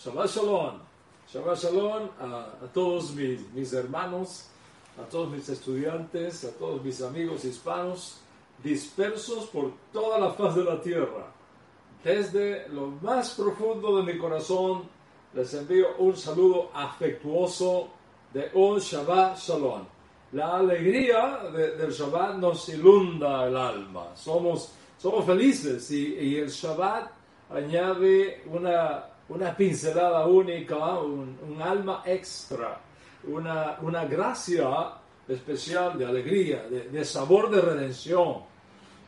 Shabbat Shalom. Shabbat Shalom a, a todos mis, mis hermanos, a todos mis estudiantes, a todos mis amigos hispanos dispersos por toda la faz de la tierra. Desde lo más profundo de mi corazón les envío un saludo afectuoso de un Shabbat Shalom. La alegría de, del Shabbat nos inunda el alma. Somos, somos felices y, y el Shabbat añade una, una pincelada única, un, alma extra, una, una, gracia especial de alegría, de, sabor de redención,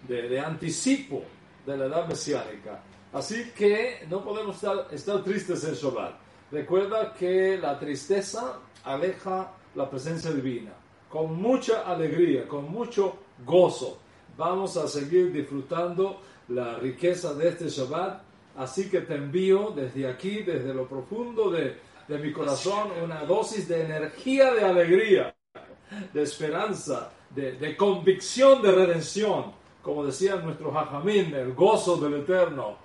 de, anticipo de la edad mesiánica. Así que no podemos estar, estar tristes en Shabbat. Recuerda que la tristeza aleja la presencia divina. Con mucha alegría, con mucho gozo, vamos a seguir disfrutando la riqueza de este Shabbat. Así que te envío desde aquí, desde lo profundo de, de mi corazón, una dosis de energía de alegría, de esperanza, de, de convicción de redención. Como decía nuestro Jajamín, el gozo del Eterno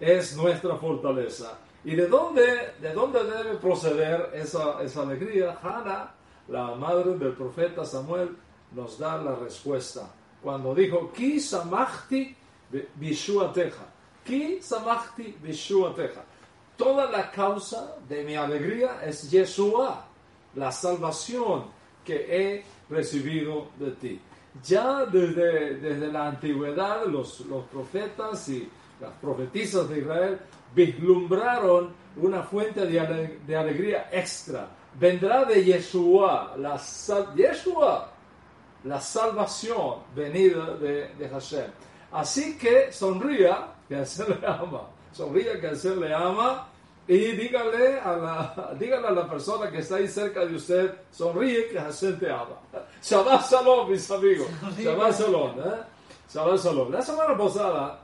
es nuestra fortaleza. ¿Y de dónde, de dónde debe proceder esa, esa alegría? Hannah, la madre del profeta Samuel, nos da la respuesta. Cuando dijo, Ki samachti bishuateja. Bishuateja. Toda la causa de mi alegría es Yeshua, la salvación que he recibido de ti. Ya desde, desde la antigüedad los, los profetas y las profetisas de Israel vislumbraron una fuente de, ale de alegría extra. Vendrá de Yeshua, la, Yeshua, la salvación venida de, de Hashem. Así que sonría que Hashem le ama. Sonría que Hashem le ama y dígale a, la, dígale a la persona que está ahí cerca de usted, sonríe que Hashem te ama. Shabbat Shalom, mis amigos. Shabbat Shalom. ¿eh? Shabbat Shalom. La semana pasada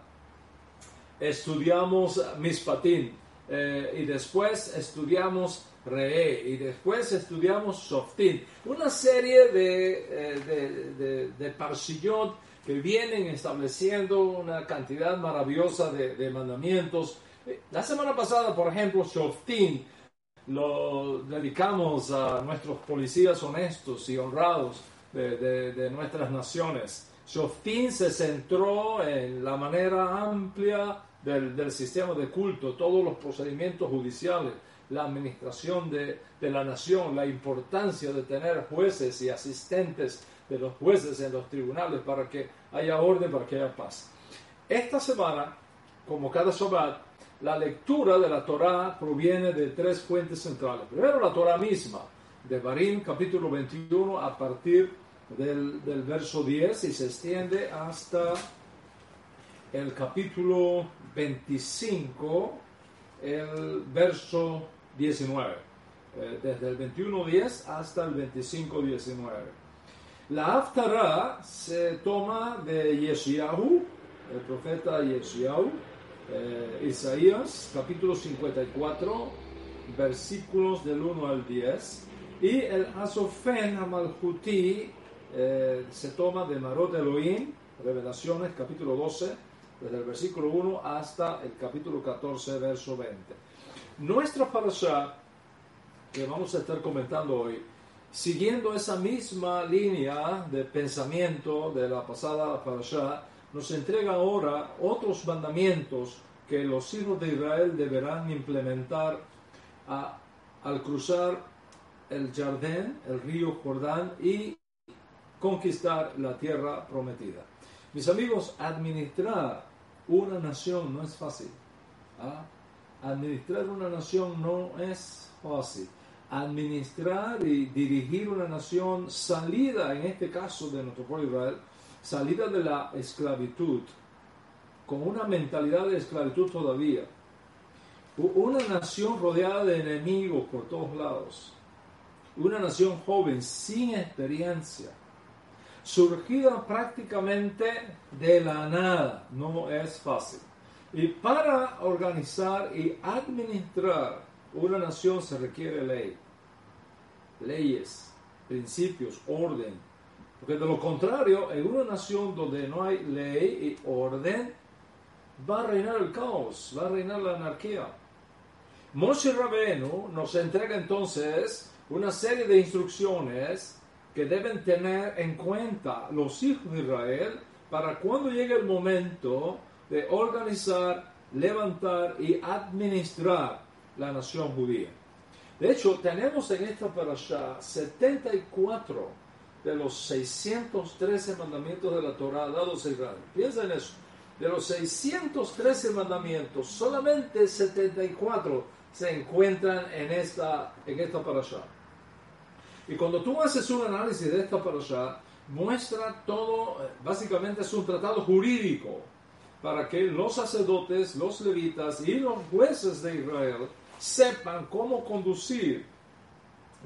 estudiamos Mispatín eh, y después estudiamos Re y después estudiamos Softín. Una serie de, eh, de, de, de parshiyot que vienen estableciendo una cantidad maravillosa de, mandamientos. La semana pasada, por ejemplo, Shoftim lo dedicamos a nuestros policías honestos y honrados de, nuestras naciones. Shoftim se centró en la manera amplia del, sistema de culto, todos los procedimientos judiciales, la administración de, la nación, la importancia de tener jueces y asistentes de los jueces en los tribunales para que haya orden, para que haya paz. Esta semana, como cada Shabbat, la lectura de la Torah proviene de tres fuentes centrales. Primero, la Torah misma, de Barim, capítulo 21, a partir del, del verso 10 y se extiende hasta el capítulo 25, el verso 19, eh, desde el 21.10 hasta el 25.19. La Haftarah se toma de Yeshiahu, el profeta Yeshiahu, eh, Isaías, capítulo 54, versículos del 1 al 10, y el Asofen Amalhuti eh, se toma de Marot Elohim, Revelaciones, capítulo 12, desde el versículo 1 hasta el capítulo 14, verso 20. Nuestra parasha, que vamos a estar comentando hoy, siguiendo esa misma línea de pensamiento de la pasada parasha, nos entrega ahora otros mandamientos que los hijos de Israel deberán implementar al cruzar el Jardín, el río Jordán y conquistar la tierra prometida. Mis amigos, administrar una nación no es fácil. ¿ah? Administrar una nación no es fácil. Administrar y dirigir una nación salida, en este caso de nuestro pueblo Israel, salida de la esclavitud, con una mentalidad de esclavitud todavía, una nación rodeada de enemigos por todos lados, una nación joven sin experiencia, surgida prácticamente de la nada, no es fácil. Y para organizar y administrar una nación se requiere ley, leyes, principios, orden. Porque de lo contrario, en una nación donde no hay ley y orden, va a reinar el caos, va a reinar la anarquía. Moshe Rabenu nos entrega entonces una serie de instrucciones que deben tener en cuenta los hijos de Israel para cuando llegue el momento de organizar, levantar y administrar la nación judía. De hecho, tenemos en esta parasha 74 de los 613 mandamientos de la Torah dados a Israel. Piensa en eso. De los 613 mandamientos, solamente 74 se encuentran en esta, en esta parasha. Y cuando tú haces un análisis de esta parasha, muestra todo, básicamente es un tratado jurídico para que los sacerdotes, los levitas y los jueces de Israel sepan cómo conducir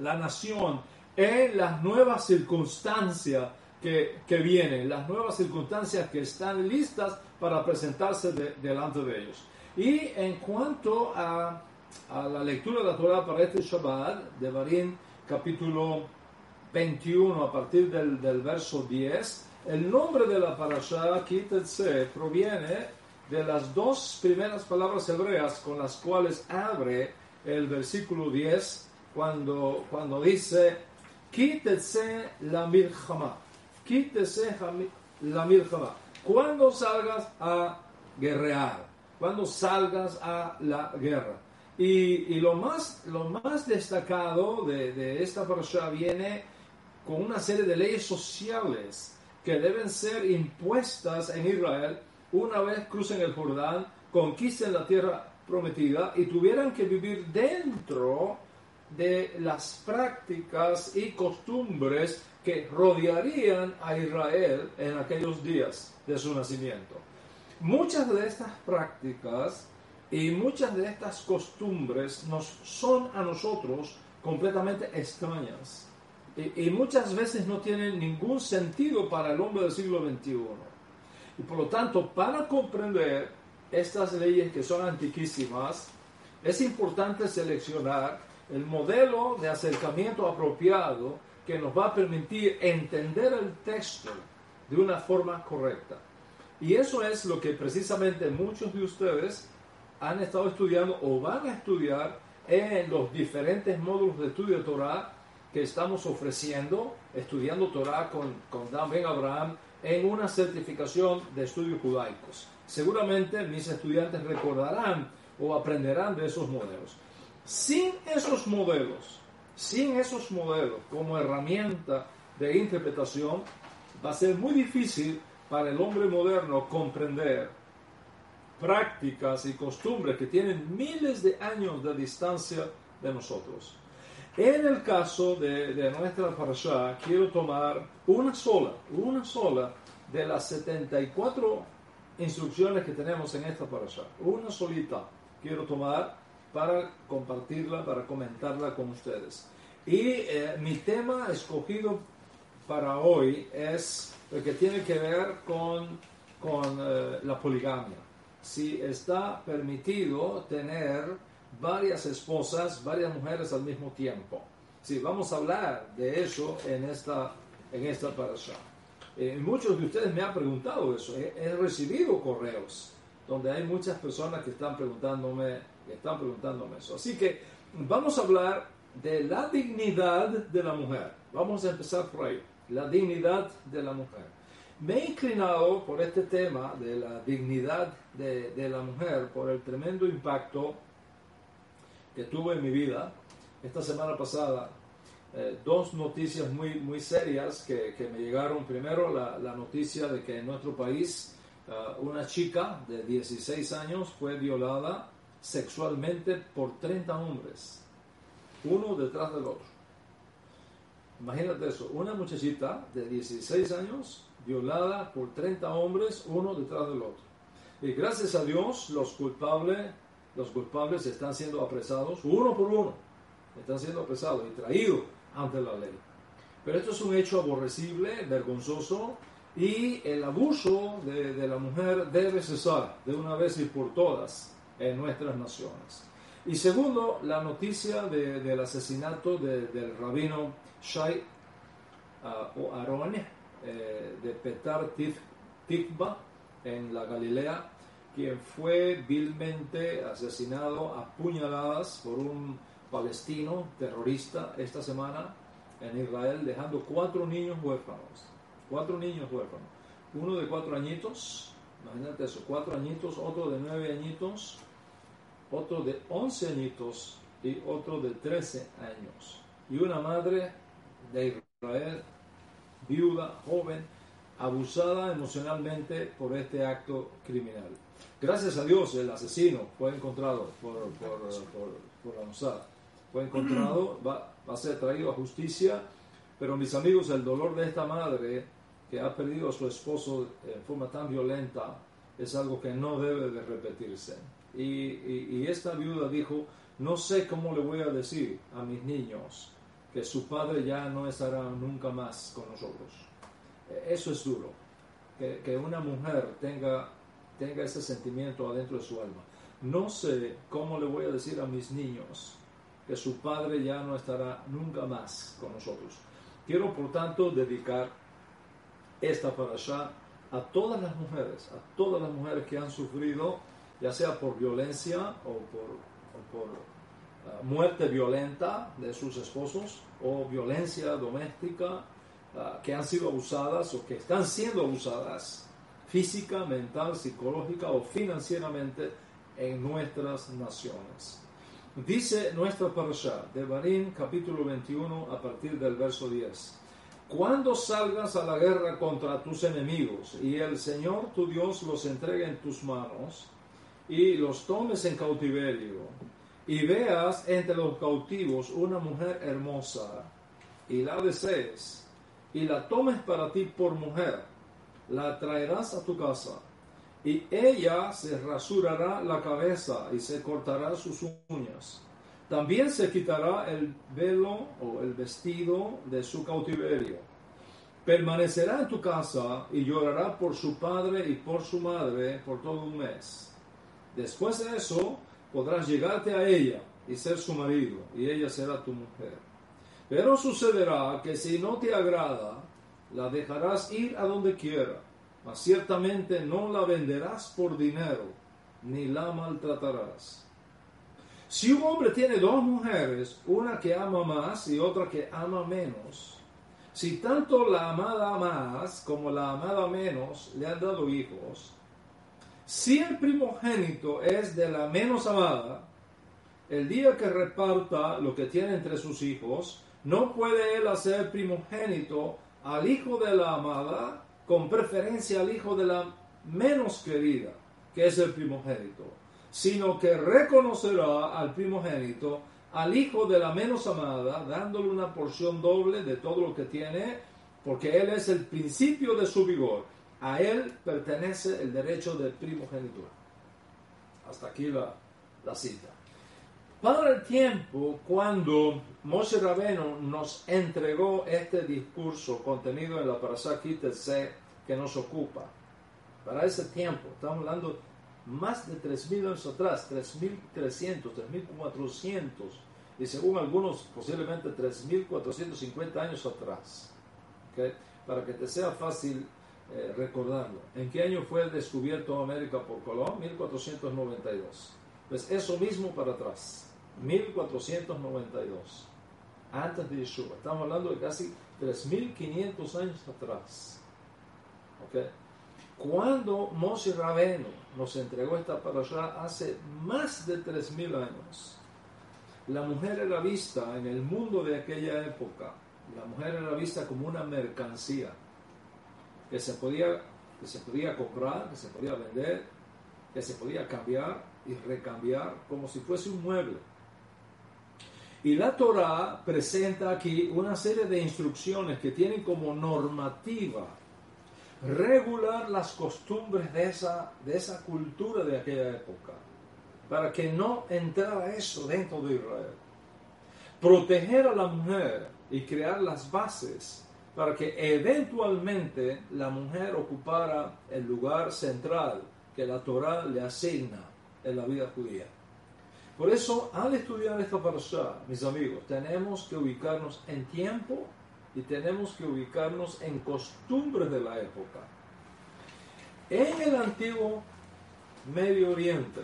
la nación en las nuevas circunstancias que, que vienen, las nuevas circunstancias que están listas para presentarse delante de ellos. Y en cuanto a, a, la lectura de la Torah para este Shabbat, de Barín capítulo 21 a partir del, del verso 10, el nombre de la parasha, proviene de las dos primeras palabras hebreas con las cuales abre el versículo 10 cuando, cuando dice, quítese la mirjama, quítese la mirjama. Cuando salgas a guerrear, cuando salgas a la guerra. Y, y lo, más, lo más destacado de, de esta parasha viene con una serie de leyes sociales que deben ser impuestas en Israel una vez crucen el Jordán, conquisten la tierra prometida y tuvieran que vivir dentro de las prácticas y costumbres que rodearían a Israel en aquellos días de su nacimiento. Muchas de estas prácticas y muchas de estas costumbres nos son a nosotros completamente extrañas y, y muchas veces no tienen ningún sentido para el hombre del siglo XXI. Y por lo tanto, para comprender estas leyes que son antiquísimas, es importante seleccionar el modelo de acercamiento apropiado que nos va a permitir entender el texto de una forma correcta. Y eso es lo que precisamente muchos de ustedes han estado estudiando o van a estudiar en los diferentes módulos de estudio de Torah que estamos ofreciendo, estudiando Torah con, con Dan Ben Abraham en una certificación de estudios judaicos. Seguramente mis estudiantes recordarán o aprenderán de esos modelos. Sin esos modelos, sin esos modelos como herramienta de interpretación, va a ser muy difícil para el hombre moderno comprender prácticas y costumbres que tienen miles de años de distancia de nosotros. En el caso de, de nuestra parasha, quiero tomar una sola, una sola de las 74 instrucciones que tenemos en esta parasha. Una solita quiero tomar para compartirla, para comentarla con ustedes. Y eh, mi tema escogido para hoy es el que tiene que ver con, con eh, la poligamia. Si está permitido tener varias esposas, varias mujeres al mismo tiempo. Sí, vamos a hablar de eso en esta, en esta parasha. Eh, muchos de ustedes me han preguntado eso. He, recibido correos donde hay muchas personas que están preguntándome, están preguntándome eso. Así que vamos a hablar de la dignidad de la mujer. Vamos a empezar por ahí. La dignidad de la mujer. Me he inclinado por este tema de la dignidad de, de la mujer por el tremendo impacto que tuve en mi vida. Esta semana pasada eh, dos noticias muy, muy serias que, que me llegaron. Primero, la, la, noticia de que en nuestro país eh, una chica de 16 años fue violada sexualmente por 30 hombres, uno detrás del otro. Imagínate eso, una muchachita de 16 años violada por 30 hombres, uno detrás del otro. Y gracias a Dios, los culpables los culpables están siendo apresados uno por uno, están siendo apresados y traídos ante la ley. Pero esto es un hecho aborrecible, vergonzoso, y el abuso de, la mujer debe cesar de una vez y por todas en nuestras naciones. Y segundo, la noticia del asesinato del rabino Shai uh, o Aarón eh, de Petar Tikva en la Galilea, quien fue vilmente asesinado a puñaladas por un palestino terrorista esta semana en Israel, dejando cuatro niños huérfanos. Cuatro niños huérfanos. Uno de cuatro añitos, imagínate eso, cuatro añitos, otro de nueve añitos, otro de once añitos y otro de trece años. Y una madre de Israel, viuda, joven, abusada emocionalmente por este acto criminal. Gracias a Dios el asesino fue encontrado por, por, por, la Mossad. Fue encontrado, va, va a ser traído a justicia, pero mis amigos, el dolor de esta madre que ha perdido a su esposo en forma tan violenta es algo que no debe de repetirse. Y, y, esta viuda dijo, no sé cómo le voy a decir a mis niños que su padre ya no estará nunca más con nosotros. Eso es duro, que, que una mujer tenga, tenga ese sentimiento adentro de su alma. No sé cómo le voy a decir a mis niños que su padre ya no estará nunca más con nosotros. Quiero por tanto dedicar esta parasha a todas las mujeres, a todas las mujeres que han sufrido, ya sea por violencia o por, ah, muerte violenta de sus esposos o violencia doméstica, ah, que han sido abusadas o que están siendo abusadas física, mental, psicológica o financieramente en nuestras naciones. Dice nuestra parasha de capítulo 21 a partir del verso 10. Cuando salgas a la guerra contra tus enemigos y el Señor tu Dios los entregue en tus manos y los tomes en cautiverio y veas entre los cautivos una mujer hermosa y la desees y la tomes para ti por mujer, la traerás a tu casa y ella se rasurará la cabeza y se cortará sus uñas también se quitará el velo o el vestido de su cautiverio. Permanecerá en tu casa y llorará por su padre y por su madre por todo un mes. Después de eso podrás llegarte a ella y ser su marido, y ella será tu mujer. Pero sucederá que si no te agrada, la dejarás ir a donde quiera, mas ciertamente no la venderás por dinero, ni la maltratarás. Si un hombre tiene dos mujeres, una que ama más y otra que ama menos, si tanto la amada más como la amada menos le han dado hijos, si el primogénito es de la menos amada, el día que reparta lo que tiene entre sus hijos, no puede él hacer primogénito al hijo de la amada con preferencia al hijo de la menos querida, que es el primogénito sino que reconocerá al primogénito, al hijo de la menos amada, dándole una porción doble de todo lo que tiene, porque él es el principio de su vigor. A él pertenece el derecho de primogenitura. Hasta aquí la, cita. Para el tiempo cuando Moshe Rabeno nos entregó este discurso contenido en la Parashat que nos ocupa, para ese tiempo, estamos hablando más de 3.000 años atrás, 3.300, 3.400 y según algunos posiblemente 3.450 años atrás. Para que te sea fácil eh, recordarlo. ¿En qué año fue descubierto América por Colón? 1492. Pues eso mismo para atrás. 1492. Antes de Yeshua. Estamos hablando de casi 3.500 años atrás. ¿Okay? Cuando Moshe Rabeno nos entregó esta parasha hace más de 3.000 años, la mujer era vista en el mundo de aquella época, la mujer era vista como una mercancía que se podía, que se podía comprar, que se podía vender, que se podía cambiar y recambiar como si fuese un mueble. Y la Torah presenta aquí una serie de instrucciones que tienen como normativa regular las costumbres de esa, de esa cultura de aquella época. para que no entrara eso dentro de Israel. Proteger a la mujer y crear las bases para que eventualmente la mujer ocupara el lugar central que la Torah le asigna en la vida judía. Por eso, al estudiar esta parasha, mis amigos, tenemos que ubicarnos en tiempo y tenemos que ubicarnos en costumbres de la época. En el antiguo Medio Oriente,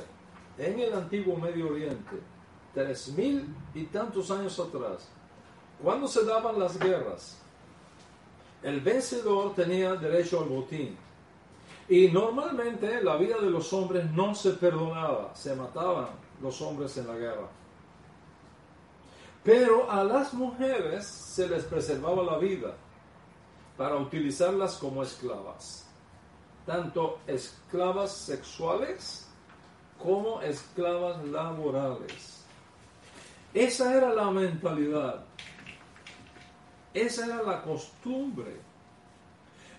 en el antiguo Medio Oriente, tres mil y tantos años atrás, cuando se daban las guerras, el vencedor tenía derecho al botín. Y normalmente la vida de los hombres no se perdonaba, se mataban los hombres en la guerra. Pero a las mujeres se les preservaba la vida para utilizarlas como esclavas, tanto esclavas sexuales como esclavas laborales. Esa era la mentalidad, esa era la costumbre.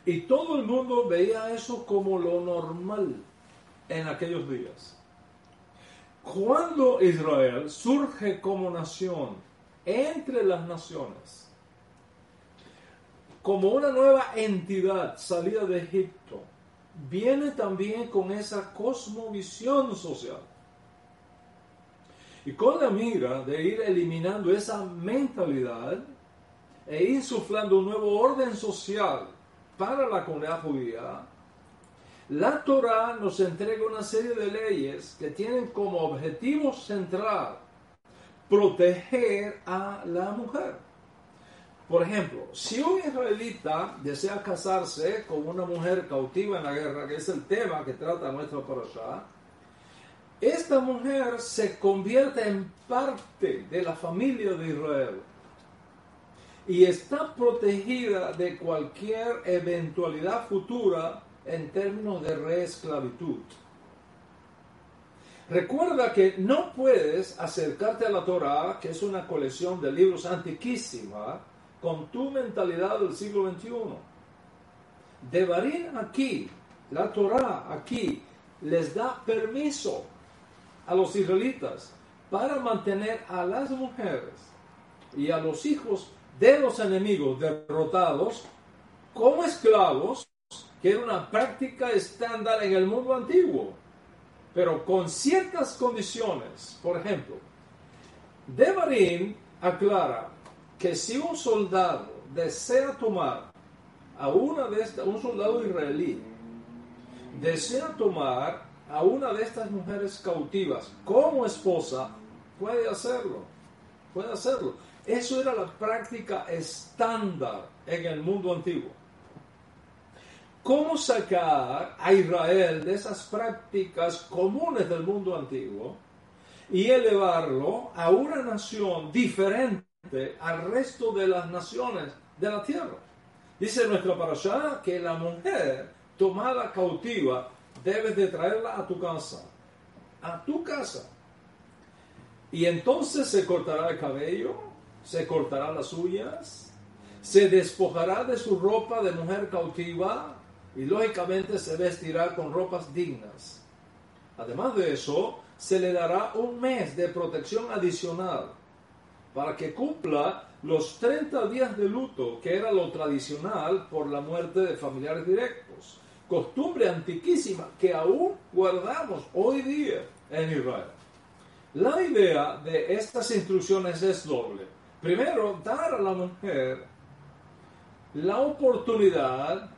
Y todo el mundo veía eso como lo normal en aquellos días. Cuando Israel surge como nación entre las naciones, como una nueva entidad salida de Egipto, viene también con esa cosmovisión social. Y con la mira de ir eliminando esa mentalidad e insuflando un nuevo orden social para la comunidad judía, la Torah nos entrega una serie de leyes que tienen como objetivo central proteger a la mujer. Por ejemplo, si un israelita desea casarse con una mujer cautiva en la guerra, que es el tema que trata nuestro parasha, esta mujer se convierte en parte de la familia de Israel y está protegida de cualquier eventualidad futura en términos de reesclavitud. Recuerda que no puedes acercarte a la Torah, que es una colección de libros antiquísima, con tu mentalidad del siglo XXI. Devarim aquí, la Torah aquí, les da permiso a los israelitas para mantener a las mujeres y a los hijos de los enemigos derrotados como esclavos que era una práctica estándar en el mundo antiguo, pero con ciertas condiciones. Por ejemplo, Devarim aclara que si un soldado desea tomar a una de estas, un soldado israelí, desea tomar a una de estas mujeres cautivas como esposa, puede hacerlo, puede hacerlo. Eso era la práctica estándar en el mundo antiguo cómo sacar a Israel de esas prácticas comunes del mundo antiguo y elevarlo a una nación diferente al resto de las naciones de la tierra. Dice nuestra parasha que la mujer tomada cautiva debes de traerla a tu casa, a tu casa. Y entonces se cortará el cabello, se cortará las uñas, se despojará de su ropa de mujer cautiva y lógicamente se vestirá con ropas dignas. Además de eso, se le dará un mes de protección adicional para que cumpla los 30 días de luto, que era lo tradicional por la muerte de familiares directos. Costumbre antiquísima que aún guardamos hoy día en Israel. La idea de estas instrucciones es doble. Primero, dar a la mujer la oportunidad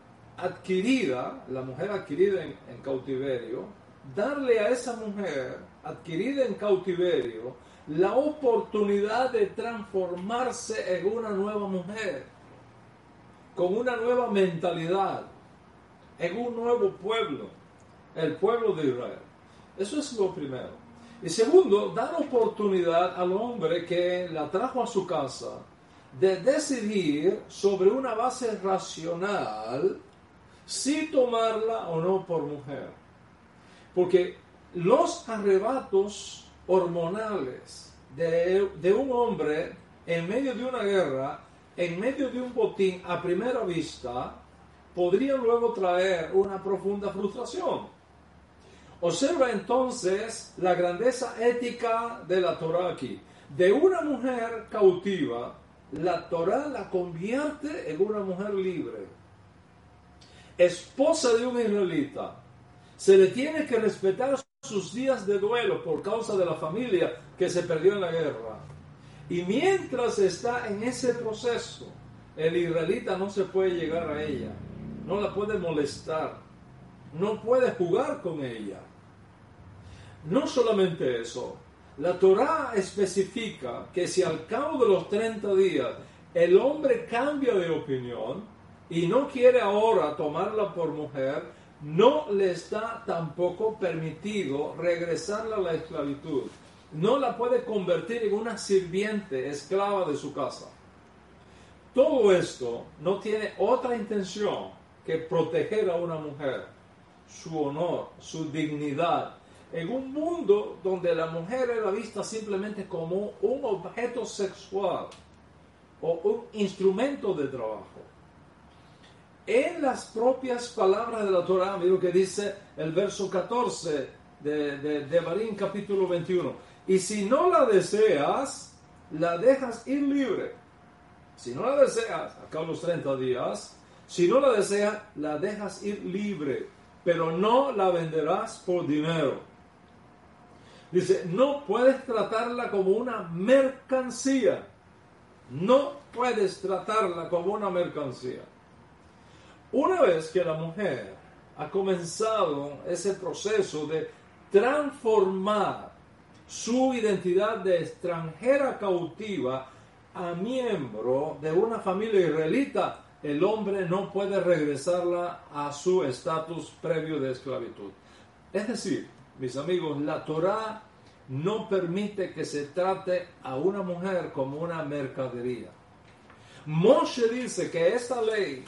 adquirida, la mujer adquirida en, cautiverio, darle a esa mujer adquirida en cautiverio la oportunidad de transformarse en una nueva mujer, con una nueva mentalidad, en un nuevo pueblo, el pueblo de Israel. Eso es lo primero. Y segundo, dar oportunidad al hombre que la trajo a su casa de decidir sobre una base racional si tomarla o no por mujer. Porque los arrebatos hormonales de, un hombre en medio de una guerra, en medio de un botín a primera vista, podrían luego traer una profunda frustración. Observa entonces la grandeza ética de la Torah aquí. De una mujer cautiva, la Torah la convierte en una mujer libre. Esposa de un israelita, se le tiene que respetar sus días de duelo por causa de la familia que se perdió en la guerra. Y mientras está en ese proceso, el israelita no se puede llegar a ella, no la puede molestar, no puede jugar con ella. No solamente eso, la Torah especifica que si al cabo de los 30 días el hombre cambia de opinión y no quiere ahora tomarla por mujer, no le está tampoco permitido regresarla a la esclavitud. No la puede convertir en una sirviente esclava de su casa. Todo esto no tiene otra intención que proteger a una mujer, su honor, su dignidad, en un mundo donde la mujer era vista simplemente como un objeto sexual o un instrumento de trabajo en las propias palabras de la Torah, mira lo que dice el verso 14 de, de, Marín capítulo 21. Y si no la deseas, la dejas ir libre. Si no la deseas, acá los 30 días, si no la deseas, la dejas ir libre, pero no la venderás por dinero. Dice, no puedes tratarla como una mercancía. No puedes tratarla como una mercancía. Una vez que la mujer ha comenzado ese proceso de transformar su identidad de extranjera cautiva a miembro de una familia israelita, el hombre no puede regresarla a su estatus previo de esclavitud. Es decir, mis amigos, la Torah no permite que se trate a una mujer como una mercadería. Moshe dice que esta ley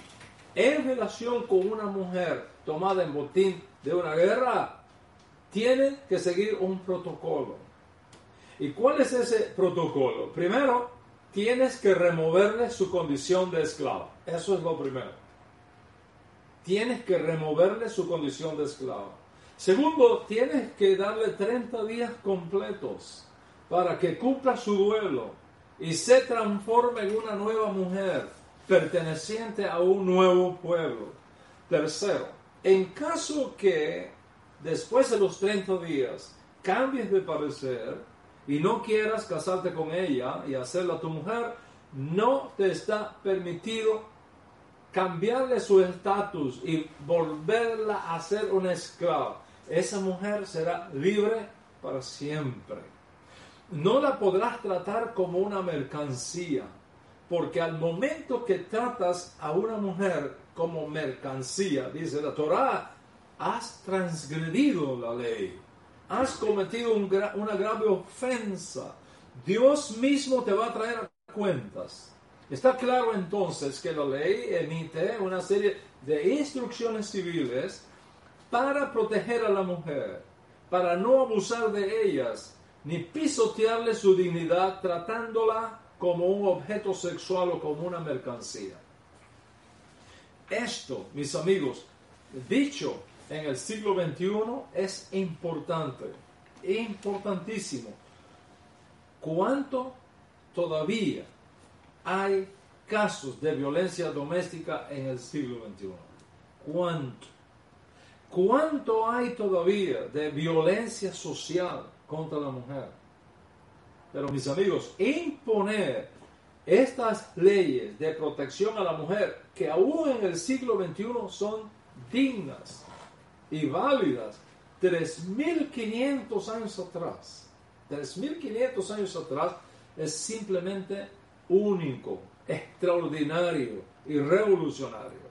en relación con una mujer tomada en botín de una guerra, tiene que seguir un protocolo. ¿Y cuál es ese protocolo? Primero, tienes que removerle su condición de esclava. Eso es lo primero. Tienes que removerle su condición de esclava. Segundo, tienes que darle 30 días completos para que cumpla su duelo y se transforme en una nueva mujer perteneciente a un nuevo pueblo. Tercero, en caso que después de los 30 días cambies de parecer y no quieras casarte con ella y hacerla tu mujer, no te está permitido cambiarle su estatus y volverla a ser una esclava. Esa mujer será libre para siempre. No la podrás tratar como una mercancía porque al momento que tratas a una mujer como mercancía, dice la Torah, has transgredido la ley, has cometido una grave ofensa. Dios mismo te va a traer a cuentas. Está claro entonces que la ley emite una serie de instrucciones civiles para proteger a la mujer, para no abusar de ellas, ni pisotearle su dignidad tratándola como un objeto sexual o como una mercancía. Esto, mis amigos, dicho en el siglo XXI es importante, importantísimo. ¿Cuánto todavía hay casos de violencia doméstica en el siglo XXI? ¿Cuánto? ¿Cuánto hay todavía de violencia social contra la mujer? Pero mis amigos, imponer estas leyes de protección a la mujer, que aún en el siglo XXI son dignas y válidas, 3.500 años atrás, 3.500 años atrás, es simplemente único, extraordinario y revolucionario.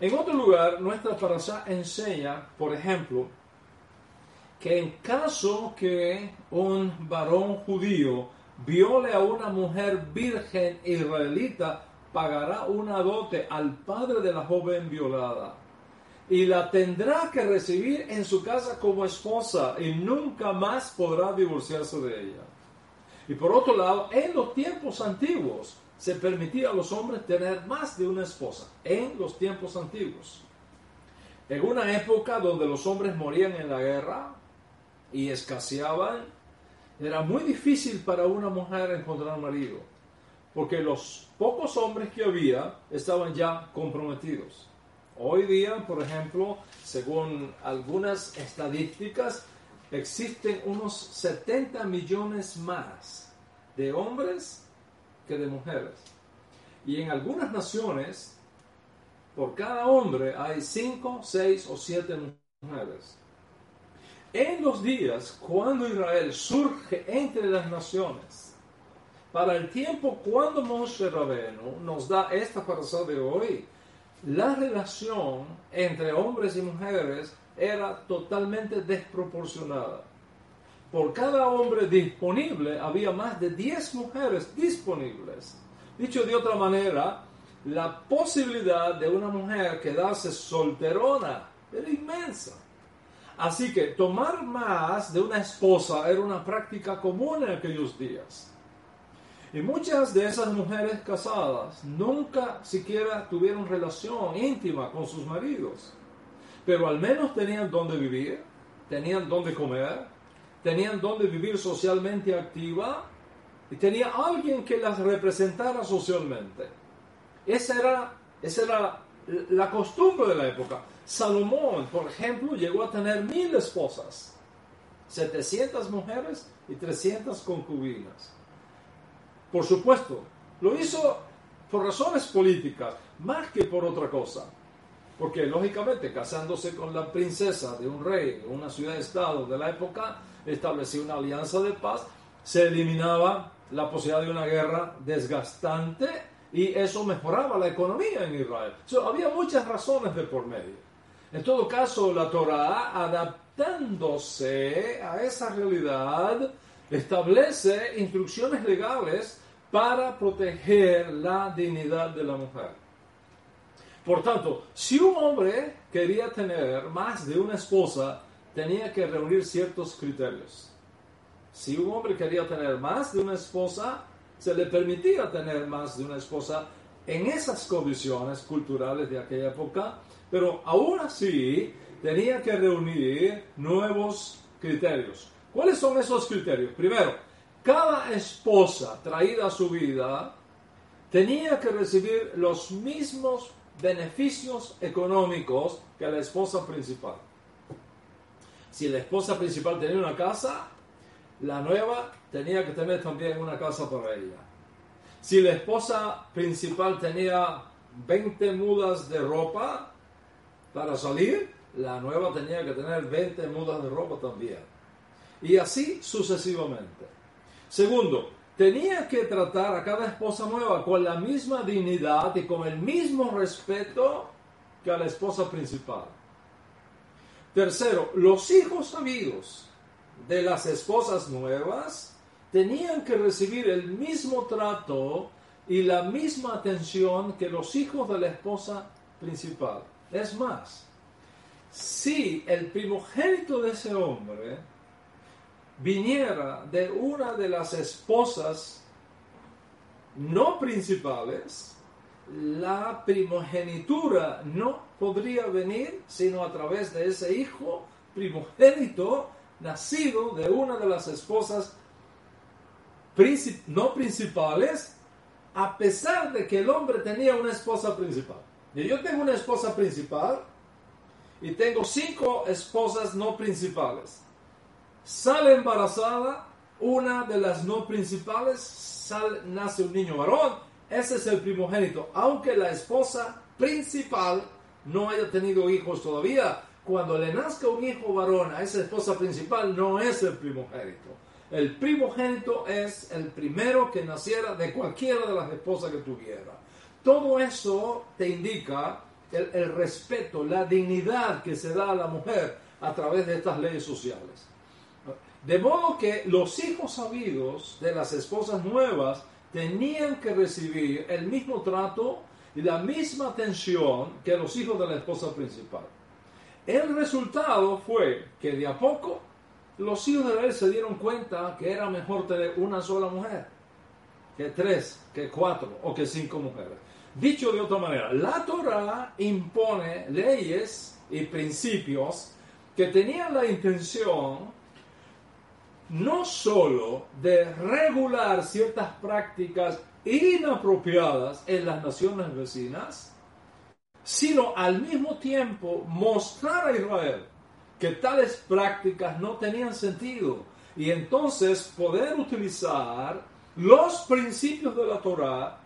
En otro lugar, nuestra parasha enseña, por ejemplo, que en caso que un varón judío viole a una mujer virgen israelita, pagará una dote al padre de la joven violada y la tendrá que recibir en su casa como esposa y nunca más podrá divorciarse de ella. Y por otro lado, en los tiempos antiguos se permitía a los hombres tener más de una esposa, en los tiempos antiguos. En una época donde los hombres morían en la guerra y escaseaban, era muy difícil para una mujer encontrar marido, porque los pocos hombres que había estaban ya comprometidos. Hoy día, por ejemplo, según algunas estadísticas, existen unos 70 millones más de hombres que de mujeres. Y en algunas naciones, por cada hombre hay 5, 6 o 7 mujeres. En los días cuando Israel surge entre las naciones, para el tiempo cuando Moshe Rabenu nos da esta frase de hoy, la relación entre hombres y mujeres era totalmente desproporcionada. Por cada hombre disponible había más de 10 mujeres disponibles. Dicho de otra manera, la posibilidad de una mujer quedarse solterona era inmensa. Así que tomar más de una esposa era una práctica común en aquellos días. Y muchas de esas mujeres casadas nunca siquiera tuvieron relación íntima con sus maridos pero al menos tenían donde vivir, tenían donde comer, tenían donde vivir socialmente activa y tenía alguien que las representara socialmente. Esa era, esa era la costumbre de la época. Salomón, por ejemplo, llegó a tener mil esposas, 700 mujeres y 300 concubinas. Por supuesto, lo hizo por razones políticas, más que por otra cosa. Porque lógicamente casándose con la princesa de un rey, de una ciudad-estado de la época, establecía una alianza de paz, se eliminaba la posibilidad de una guerra desgastante y eso mejoraba la economía en Israel. había muchas razones de por medio. En todo caso, la Torah, adaptándose a esa realidad, establece instrucciones legales para proteger la dignidad de la mujer. Por tanto, si un hombre quería tener más de una esposa, tenía que reunir ciertos criterios. Si un hombre quería tener más de una esposa, se le permitía tener más de una esposa en esas condiciones culturales de aquella época, pero aún así tenía que reunir nuevos criterios. ¿Cuáles son esos criterios? Primero, cada esposa traída a su vida tenía que recibir los mismos beneficios económicos que la esposa principal. Si la esposa principal tenía una casa, la nueva tenía que tener también una casa para ella. Si la esposa principal tenía 20 mudas de ropa para salir, la nueva tenía que tener 20 mudas de ropa también. Y así sucesivamente. Segundo, tenía que tratar a cada esposa nueva con la misma dignidad y con el mismo respeto que a la esposa principal. Tercero, los hijos sabidos de las esposas nuevas tenían que recibir el mismo trato y la misma atención que los hijos de la esposa principal. Es más, si el primogénito de ese hombre viniera de una de las esposas no principales, la primogenitura no podría venir sino a través de ese hijo primogénito nacido de una de las esposas no principales, a pesar de que el hombre tenía una esposa principal. Yo tengo una esposa principal y tengo cinco esposas no principales sale embarazada, una de las no principales, nace un niño varón, ese es el primogénito, aunque la esposa principal no haya tenido hijos todavía. Cuando le nazca un hijo varón a esa esposa principal, no es el primogénito. El primogénito es el primero que naciera de cualquiera de las esposas que tuviera. Todo eso te indica el, respeto, la dignidad que se da a la mujer a través de estas leyes sociales. De modo que los hijos sabidos de las esposas nuevas tenían que recibir el mismo trato y la misma atención que los hijos de la esposa principal. El resultado fue que de a poco los hijos de él se dieron cuenta que era mejor tener una sola mujer que tres, que cuatro o que cinco mujeres. Dicho de otra manera, la Torah impone leyes y principios que tenían la intención no solo de regular ciertas prácticas inapropiadas en las naciones vecinas, sino al mismo tiempo mostrar a Israel que tales prácticas no tenían sentido y entonces poder utilizar los principios de la Torah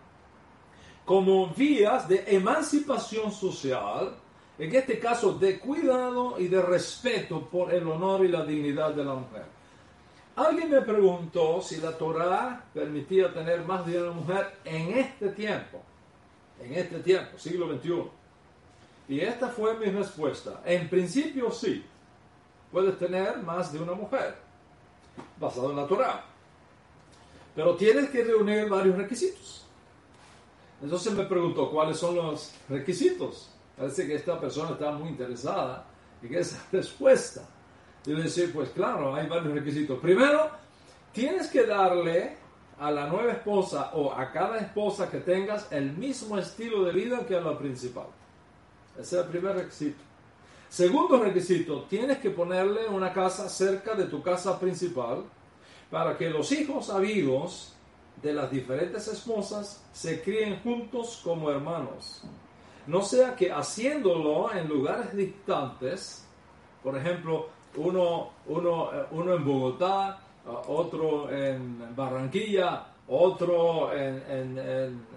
como vías de emancipación social, en este caso de cuidado y de respeto por el honor y la dignidad de la mujer. Alguien me preguntó si la Torah permitía tener más de una mujer en este tiempo, en este tiempo, siglo XXI. Y esta fue mi respuesta. En principio sí, puedes tener más de una mujer, basado en la Torah. Pero tienes que reunir varios requisitos. Entonces me preguntó cuáles son los requisitos. Parece que esta persona está muy interesada en esa respuesta. Y le decía, pues claro, hay varios requisitos. Primero, tienes que darle a la nueva esposa o a cada esposa que tengas el mismo estilo de vida que a la principal. Ese es el primer requisito. Segundo requisito, tienes que ponerle una casa cerca de tu casa principal para que los hijos habidos de las diferentes esposas se críen juntos como hermanos. No sea que haciéndolo en lugares distantes, por ejemplo, uno, uno, eh, uno en Bogotá, otro en Barranquilla, otro en, en,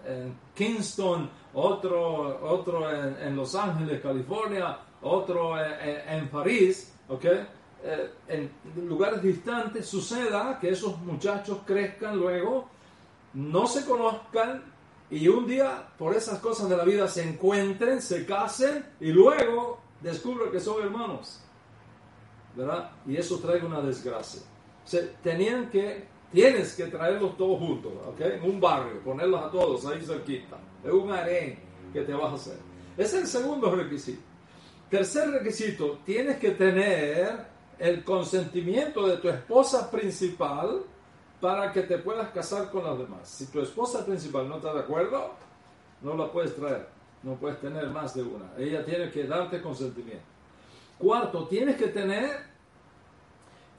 en, Kingston, otro, otro en, Los Ángeles, California, otro en, París, ¿ok? Eh, en lugares distantes suceda que esos muchachos crezcan luego, no se conozcan y un día por esas cosas de la vida se encuentren, se casen y luego descubren que son hermanos. ¿verdad? Y eso trae una desgracia. O tenían que, tienes que traerlos todos juntos, ¿ok? En un barrio, ponerlos a todos ahí cerquita. Es un harén que te vas a hacer. Ese es el segundo requisito. Tercer requisito, tienes que tener el consentimiento de tu esposa principal para que te puedas casar con las demás. Si tu esposa principal no está de acuerdo, no la puedes traer. No puedes tener más de una. Ella tiene que darte consentimiento. Cuarto, tienes que tener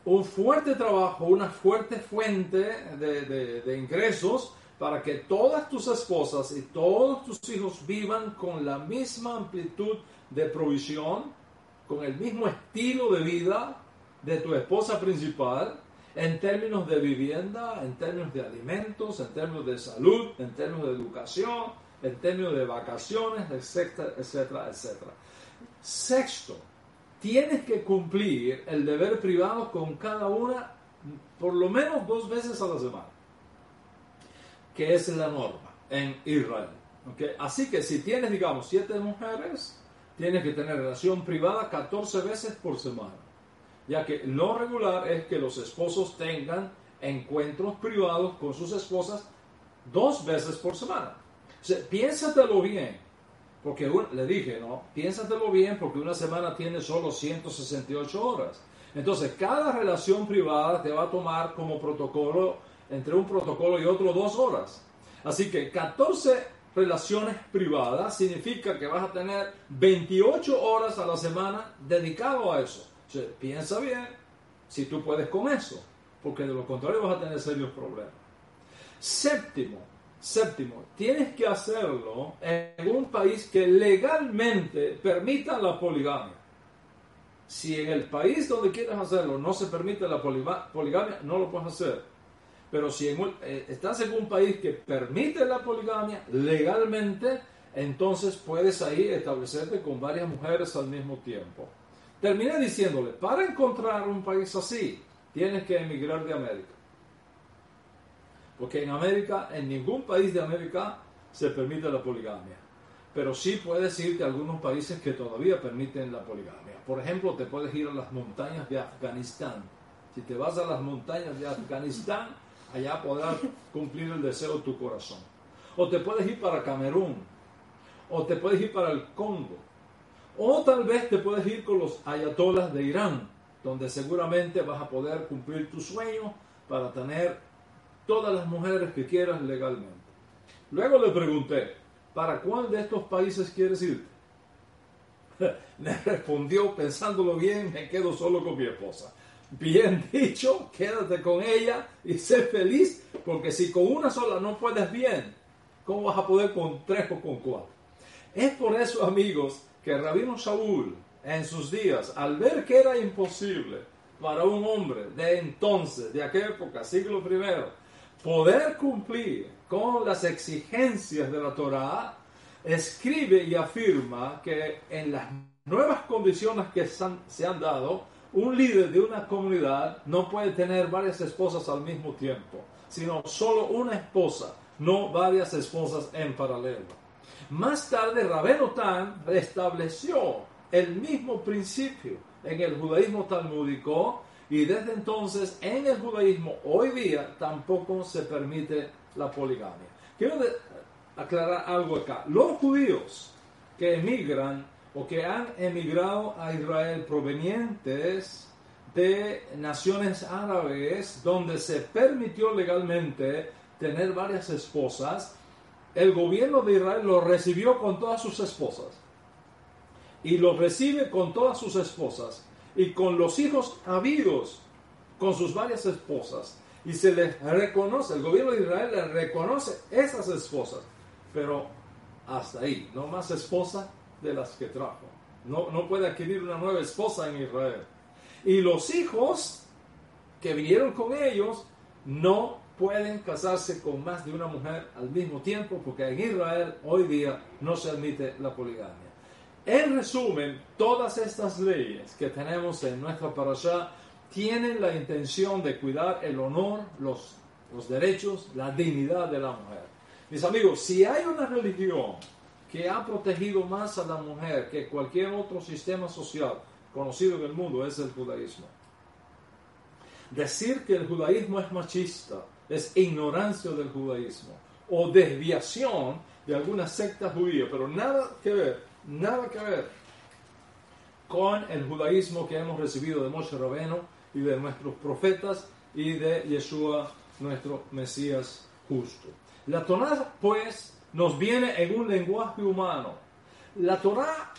un fuerte trabajo, una fuerte fuente de, ingresos para que todas tus esposas y todos tus hijos vivan con la misma amplitud de provisión, con el mismo estilo de vida de tu esposa principal, en términos de vivienda, en términos de alimentos, en términos de salud, en términos de educación, en términos de vacaciones, etcétera, etcétera, etcétera. Sexto, tienes que cumplir el deber privado con cada una por lo menos dos veces a la semana, que es la norma en Israel. Así que si tienes, digamos, siete mujeres, tienes que tener relación privada 14 veces por semana, ya que lo regular es que los esposos tengan encuentros privados con sus esposas dos veces por semana. O sea, piénsatelo bien. Porque le dije, ¿no? Piénsatelo bien porque una semana tiene solo 168 horas. Entonces, cada relación privada te va a tomar como protocolo, entre un protocolo y otro, dos horas. Así que 14 relaciones privadas significa que vas a tener 28 horas a la semana dedicado a eso. Piensa bien si tú puedes con eso, porque de lo contrario vas a tener serios problemas. Séptimo, Séptimo, tienes que hacerlo en un país que legalmente permita la poligamia. Si en el país donde quieres hacerlo no se permite la poligamia, no lo puedes hacer. Pero si eh, estás en un país que permite la poligamia legalmente, entonces puedes ahí establecerte con varias mujeres al mismo tiempo. Terminé diciéndole, para encontrar un país así, tienes que emigrar de América. Porque en América, en ningún país de América se permite la poligamia. Pero sí puedes irte a algunos países que todavía permiten la poligamia. Por ejemplo, te puedes ir a las montañas de Afganistán. Si te vas a las montañas de Afganistán, allá podrás cumplir el deseo de tu corazón. O te puedes ir para Camerún. O te puedes ir para el Congo. O tal vez te puedes ir con los ayatolas de Irán, donde seguramente vas a poder cumplir tu sueño para tener todas las mujeres que quieras legalmente. Luego le pregunté, ¿para cuál de estos países quieres irte? Le respondió, pensándolo bien, me quedo solo con mi esposa. Bien dicho, quédate con ella y sé feliz, porque si con una sola no puedes bien, ¿cómo vas a poder con tres o con cuatro? Es por eso, amigos, que Rabino Saúl, en sus días, al ver que era imposible para un hombre de entonces, de aquella época, siglo I, poder cumplir con las exigencias de la Torah, escribe y afirma que en las nuevas condiciones que se han dado, un líder de una comunidad no puede tener varias esposas al mismo tiempo, sino solo una esposa, no varias esposas en paralelo. Más tarde, Rabeno Tan restableció el mismo principio en el judaísmo talmúdico y desde entonces en el judaísmo hoy día tampoco se permite la poligamia. Quiero aclarar algo acá. Los judíos que emigran o que han emigrado a Israel provenientes de naciones árabes donde se permitió legalmente tener varias esposas, el gobierno de Israel lo recibió con todas sus esposas. Y lo recibe con todas sus esposas y con los hijos habidos con sus varias esposas. Y se les reconoce, el gobierno de Israel le reconoce esas esposas. Pero hasta ahí, no más esposa de las que trajo. No, no puede adquirir una nueva esposa en Israel. Y los hijos que vinieron con ellos no pueden casarse con más de una mujer al mismo tiempo porque en Israel hoy día no se admite la poligamia. En resumen, todas estas leyes que tenemos en nuestra parasha tienen la intención de cuidar el honor, los, los derechos, la dignidad de la mujer. Mis amigos, si hay una religión que ha protegido más a la mujer que cualquier otro sistema social conocido en el mundo es el judaísmo. Decir que el judaísmo es machista es ignorancia del judaísmo o desviación de alguna secta judía, pero nada que ver, nada que ver con el judaísmo que hemos recibido de Moshe Rabeno y de nuestros profetas y de Yeshua, nuestro Mesías justo. La Torah, pues, nos viene en un lenguaje humano. La Torah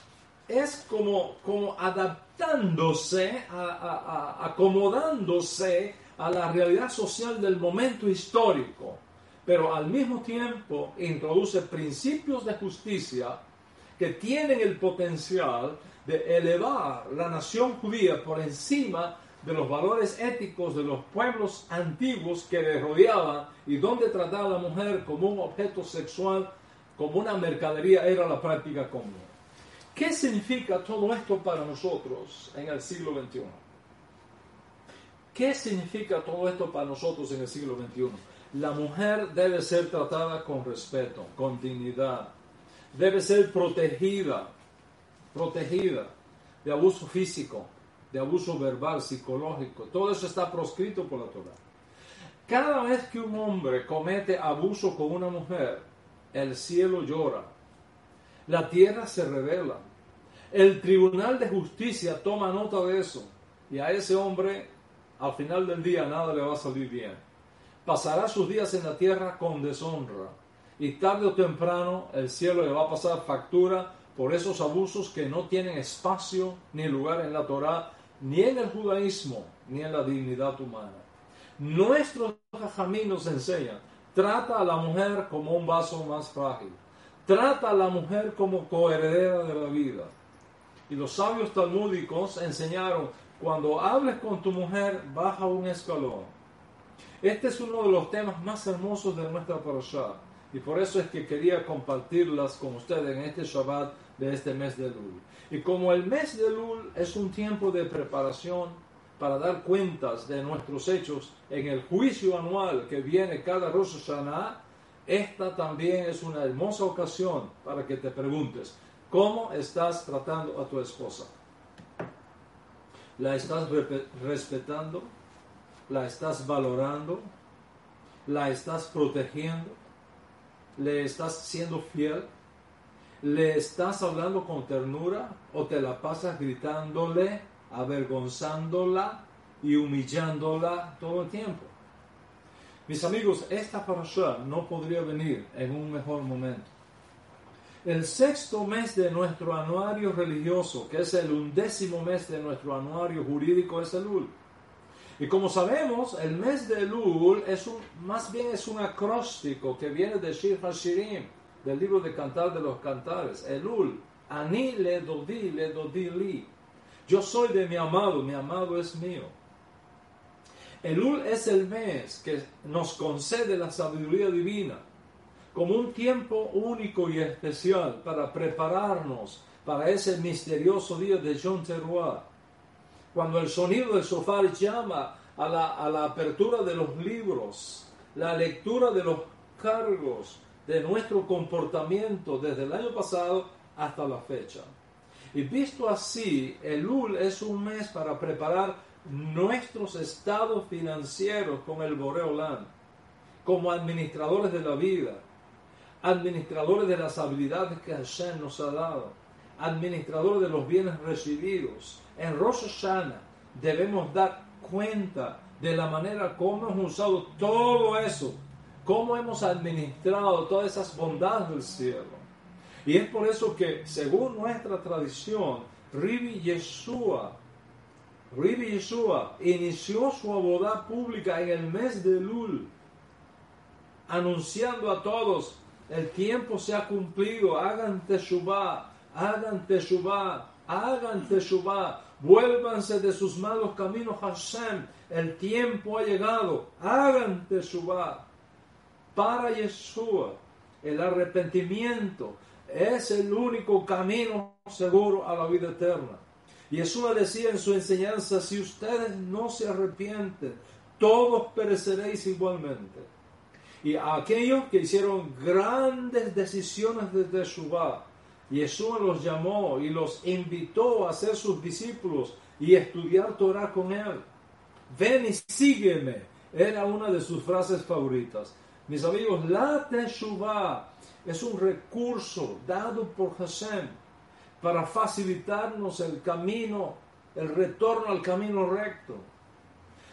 es como, como adaptándose, acomodándose a la realidad social del momento histórico, pero al mismo tiempo introduce principios de justicia que tienen el potencial de elevar la nación judía por encima de los valores éticos de los pueblos antiguos que le rodeaban y donde tratar a la mujer como un objeto sexual, como una mercadería, era la práctica común. ¿Qué significa todo esto para nosotros en el siglo XXI? ¿Qué significa todo esto para nosotros en el siglo XXI? La mujer debe ser tratada con respeto, con dignidad. Debe ser protegida, protegida de abuso físico, de abuso verbal, psicológico. Todo eso está proscrito por la Torah. Cada vez que un hombre comete abuso con una mujer, el cielo llora, la tierra se revela, el tribunal de justicia toma nota de eso y a ese hombre al final del día nada le va a salir bien. Pasará sus días en la tierra con deshonra y tarde o temprano el cielo le va a pasar factura por esos abusos que no tienen espacio ni lugar en la Torah ni en el judaísmo, ni en la dignidad humana. Nuestros jajamí nos enseñan, trata a la mujer como un vaso más frágil, trata a la mujer como coheredera de la vida. Y los sabios talmúdicos enseñaron, cuando hables con tu mujer, baja un escalón. Este es uno de los temas más hermosos de nuestra parasha. Y por eso es que quería compartirlas con ustedes en este Shabbat de este mes de Lul. Y como el mes de Lul es un tiempo de preparación para dar cuentas de nuestros hechos en el juicio anual que viene cada Rosh Hashanah, esta también es una hermosa ocasión para que te preguntes, ¿cómo estás tratando a tu esposa? ¿La estás respetando? ¿La estás valorando? ¿La estás protegiendo? ¿Le estás siendo fiel? ¿Le estás hablando con ternura o te la pasas gritándole, avergonzándola y humillándola todo el tiempo? Mis amigos, esta parasha no podría venir en un mejor momento. El sexto mes de nuestro anuario religioso, que es el undécimo mes de nuestro anuario jurídico, es Elul. Y como sabemos, el mes de Elul es un, más bien es un acróstico que viene de Shir HaShirim, del libro de Cantar de los Cantares. Elul, Ani le dodi, le dodi li. Yo soy de mi amado, mi amado es mío. Elul es el mes que nos concede la sabiduría divina como un tiempo único y especial para prepararnos para ese misterioso día de John Terroir. Cuando el sonido del sofá llama a la, a la apertura de los libros, la lectura de los cargos de nuestro comportamiento desde el año pasado hasta la fecha. Y visto así, el UL es un mes para preparar nuestros estados financieros con el Boreolán, como administradores de la vida, administradores de las habilidades que Hashem nos ha dado, administradores de los bienes recibidos. En Rosh debemos dar cuenta de la manera como hemos usado todo eso, cómo hemos administrado todas esas bondades del cielo. Y es por eso que, según nuestra tradición, Ribi Yeshua, Ribi Yeshua inició su abodá pública en el mes de Lul, anunciando a todos el tiempo se ha cumplido, hagan teshuvah, hagan teshuvah, hagan teshuvah, vuélvanse de sus malos caminos Hashem, el tiempo ha llegado, hagan teshuvah. Para Yeshua, el arrepentimiento es el único camino seguro a la vida eterna. Yeshua decía en su enseñanza, si ustedes no se arrepienten, todos pereceréis igualmente y a aquellos que hicieron grandes decisiones de Teshuvah. Yeshua los llamó y los invitó a ser sus discípulos y estudiar Torah con él. Ven y sígueme. Era una de sus frases favoritas. Mis amigos, la Teshuvah es un recurso dado por Hashem para facilitarnos el camino, el retorno al camino recto.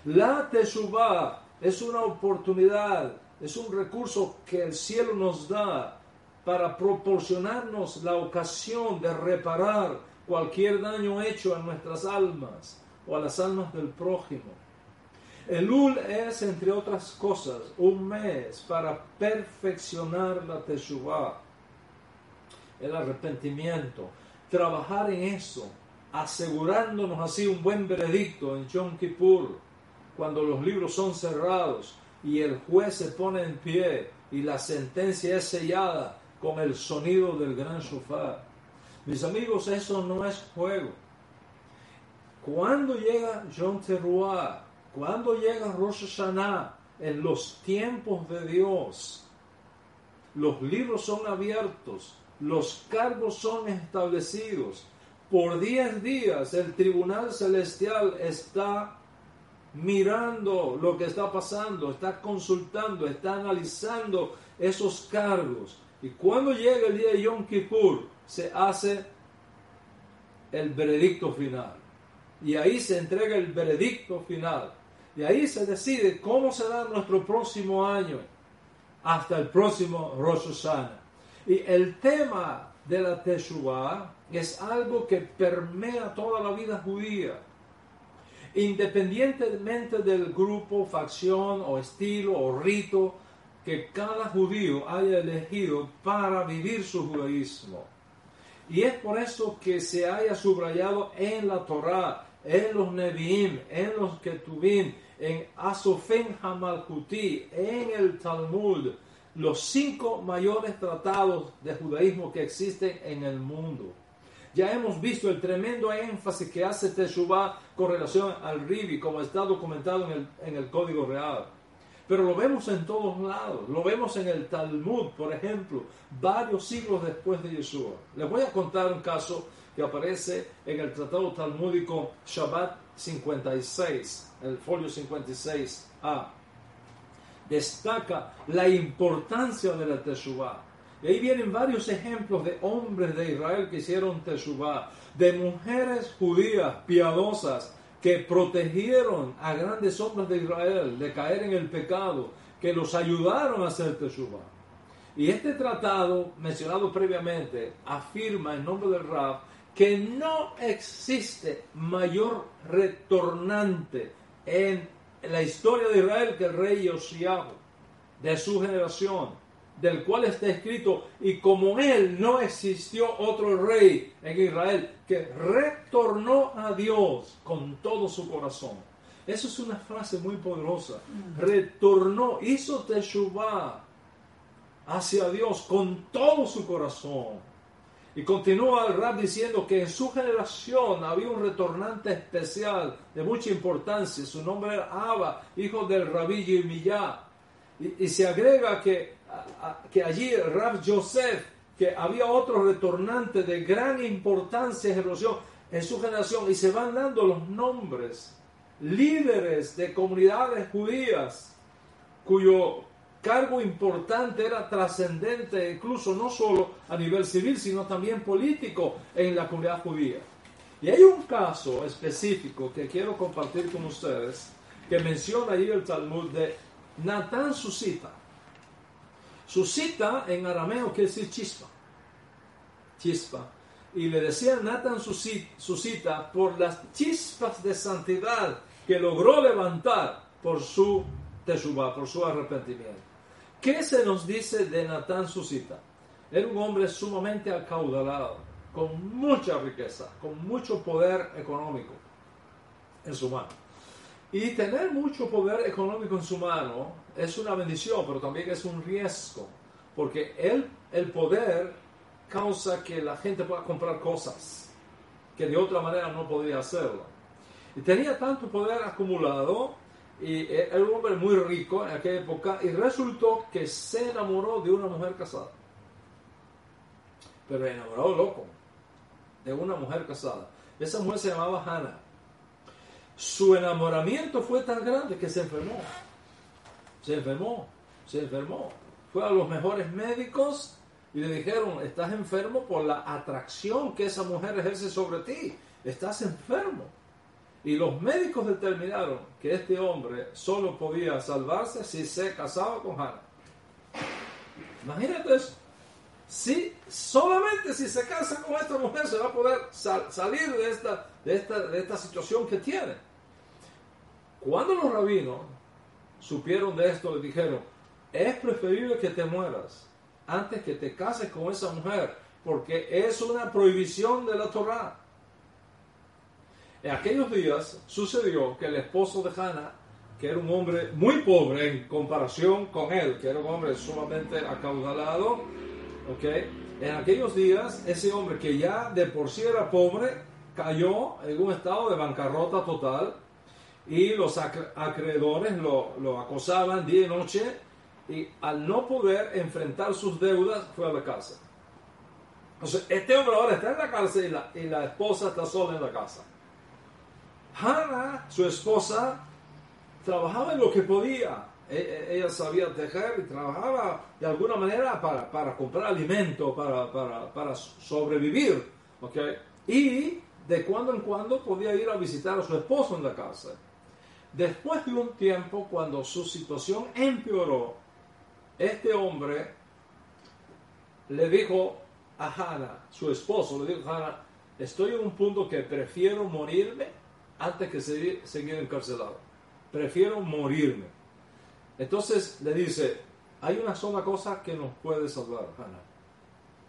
La Teshuvah es una oportunidad es un recurso que el cielo nos da para proporcionarnos la ocasión de reparar cualquier daño hecho a nuestras almas o a las almas del prójimo. El UL es, entre otras cosas, un mes para perfeccionar la Teshuvah, el arrepentimiento, trabajar en eso, asegurándonos así un buen veredicto en Yom Kippur, cuando los libros son cerrados y el juez se pone en pie y la sentencia es sellada con el sonido del gran shofar. Mis amigos, eso no es juego. Cuando llega John Teruah, cuando llega Rosh Hashanah, en los tiempos de Dios, los libros son abiertos, los cargos son establecidos. Por diez días el tribunal celestial está mirando lo que está pasando, está consultando, está analizando esos cargos. Y cuando llega el día de Yom Kippur, se hace el veredicto final. Y ahí se entrega el veredicto final. Y ahí se decide cómo será nuestro próximo año hasta el próximo Rosh Hashanah. Y el tema de la Teshuvah es algo que permea toda la vida judía independientemente del grupo, facción o estilo o rito que cada judío haya elegido para vivir su judaísmo. Y es por eso que se haya subrayado en la Torá, en los Nevi'im, en los Ketuvim, en Asofen Hamalkuti, en el Talmud, los cinco mayores tratados de judaísmo que existen en el mundo. Ya hemos visto el tremendo énfasis que hace Teshuvah con relación al Ribi, como está documentado en el, en el Código Real. Pero lo vemos en todos lados. Lo vemos en el Talmud, por ejemplo, varios siglos después de Yeshua. Les voy a contar un caso que aparece en el Tratado Talmúdico Shabbat 56, el folio 56a. Destaca la importancia de la Teshuvah y ahí vienen varios ejemplos de hombres de Israel que hicieron Teshuvah, de mujeres judías piadosas que protegieron a grandes hombres de Israel de caer en el pecado, que los ayudaron a hacer Teshuvah. Y este tratado, mencionado previamente, afirma en nombre del Rab que no existe mayor retornante en la historia de Israel que el rey Josiah, de su generación, del cual está escrito, y como él no existió otro rey en Israel que retornó a Dios con todo su corazón. Eso es una frase muy poderosa. Retornó, hizo Teshuvah hacia Dios con todo su corazón. Y continúa el rap diciendo que en su generación había un retornante especial de mucha importancia. Su nombre era Abba, hijo del rabí Yirmiyah. Y, y se agrega que, que allí rab Joseph, que había otro retornante de gran importancia en en su generación. Y se van dando los nombres, líderes de comunidades judías, cuyo cargo importante, era trascendente, incluso no solo a nivel civil, sino también político en la comunidad judía. Y hay un caso específico que quiero compartir con ustedes, que menciona ahí el Talmud de Natán Susita. Susita en arameo quiere decir chispa. Chispa. Y le decía Natán Susita por las chispas de santidad que logró levantar por su teshuva, por su arrepentimiento. ¿Qué se nos dice de Natán Susita? Era un hombre sumamente acaudalado, con mucha riqueza, con mucho poder económico en su mano. Y tener mucho poder económico en su mano es una bendición, pero también es un riesgo, porque él, el poder causa que la gente pueda comprar cosas que de otra manera no podría hacerlo. Y tenía tanto poder acumulado y era un hombre muy rico en aquella época y resultó que se enamoró de una mujer casada. Pero enamorado loco de una mujer casada. Esa mujer se llamaba Hannah. Su enamoramiento fue tan grande que se enfermó. Se enfermó, se enfermó. Fue a los mejores médicos y le dijeron, estás enfermo por la atracción que esa mujer ejerce sobre ti. Estás enfermo. Y los médicos determinaron que este hombre solo podía salvarse si se casaba con Hannah. Imagínate eso. Si, solamente si se casa con esta mujer se va a poder salir de esta, de, esta, de esta situación que tiene. Cuando los rabinos supieron de esto, le dijeron, es preferible que te mueras antes que te cases con esa mujer, porque es una prohibición de la Torah. En aquellos días sucedió que el esposo de Hannah, que era un hombre muy pobre en comparación con él, que era un hombre sumamente acaudalado, ¿okay? en aquellos días ese hombre que ya de por sí era pobre, cayó en un estado de bancarrota total y los acreedores lo, lo acosaban día y noche y al no poder enfrentar sus deudas fue a la cárcel. Entonces, este hombre ahora está en la cárcel y la, y la esposa está sola en la casa. Hannah, su esposa, trabajaba en lo que podía. E, e, ella sabía tejer y trabajaba de alguna manera para, para comprar alimento, para, para, para, sobrevivir. ¿okay? Y de cuando en cuando podía ir a visitar a su esposo en la casa. Después de un tiempo, cuando su situación empeoró, este hombre le dijo a Hannah, su esposo, le dijo a Hannah, estoy en un punto que prefiero morirme antes que seguir, encarcelado. Prefiero morirme. Entonces le dice, hay una sola cosa que nos puede salvar, Hannah.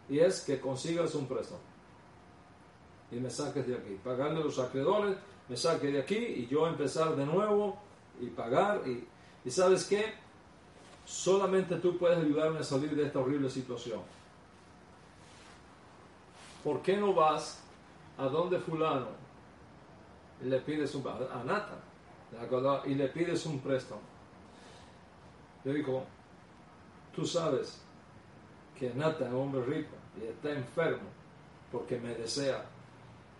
Y es que consigas un préstamo. Y me saques de aquí. Pagarle los acreedores, me saque de aquí y yo empezar de nuevo y pagar. Y, y sabes qué? Solamente tú puedes ayudarme a salir de esta horrible situación. ¿Por qué no vas a donde fulano y le pides un a Nathan, y le pides un préstamo. Yo digo, tú sabes que Nathan es un hombre rico y está enfermo porque me desea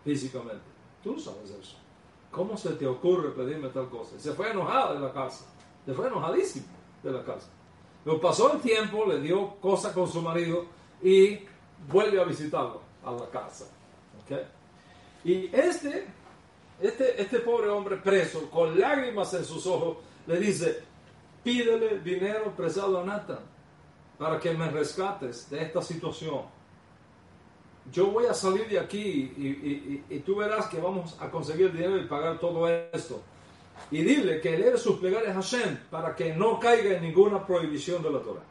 físicamente. Tú sabes eso. ¿Cómo se te ocurre pedirme tal cosa? Se fue enojado de la casa. Se fue enojadísimo de la casa. Lo pasó el tiempo, le dio cosa con su marido y vuelve a visitarlo a la casa. ¿Okay? Y este este, este pobre hombre preso, con lágrimas en sus ojos, le dice, pídele dinero prestado a Nathan. para que me rescates de esta situación. Yo voy a salir de aquí y, tú verás que vamos a conseguir dinero y pagar todo esto y dile que eleve sus plegarias a Hashem para que no caiga en ninguna prohibición de la Torah.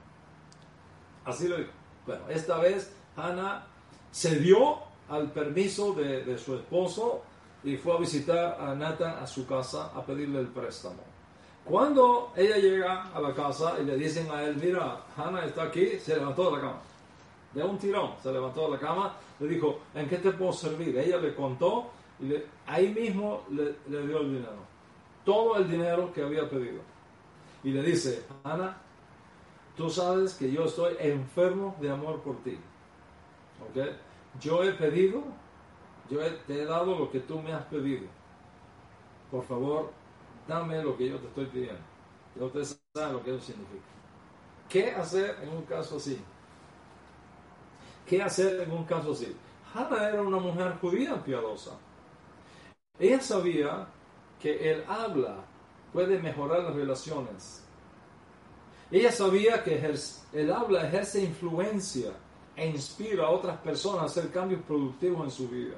Así lo dijo. Bueno, esta vez Hannah cedió al permiso de, su esposo y fue a visitar a Nathan a su casa a pedirle el préstamo. Cuando ella llega a la casa y le dicen a él, mira, Hannah está aquí, se levantó de la cama. De un tirón, se levantó de la cama, le dijo, ¿en qué te puedo servir? Ella le contó y ahí mismo le, le dio el dinero todo el dinero que había pedido. Y le dice, Ana, tú sabes que yo estoy enfermo de amor por ti. ¿Ok? Yo he pedido, yo te he dado lo que tú me has pedido. Por favor, dame lo que yo te estoy pidiendo. Y ustedes saben lo que eso significa. ¿Qué hacer en un caso así? ¿Qué hacer en un caso así? Hannah era una mujer judía piadosa. Ella sabía que el habla puede mejorar las relaciones. Ella sabía que el habla ejerce influencia e inspira a otras personas a hacer cambios productivos en su vida.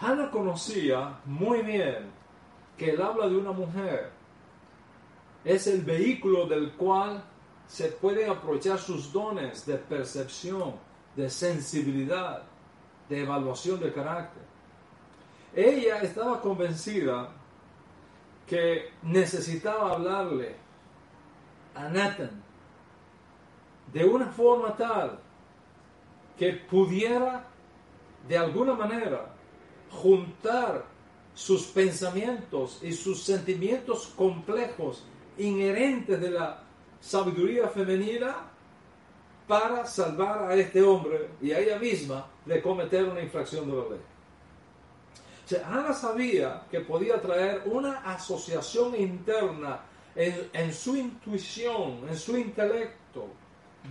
Hannah conocía muy bien que el habla de una mujer es el vehículo del cual se pueden aprovechar sus dones de percepción, de sensibilidad, de evaluación de carácter. Ella estaba convencida que necesitaba hablarle a Nathan de una forma tal que pudiera de alguna manera juntar sus pensamientos y sus sentimientos complejos inherentes de la sabiduría femenina para salvar a este hombre y a ella misma de cometer una infracción de la ley. Ana sabía que podía traer una asociación interna en, su intuición, en su intelecto,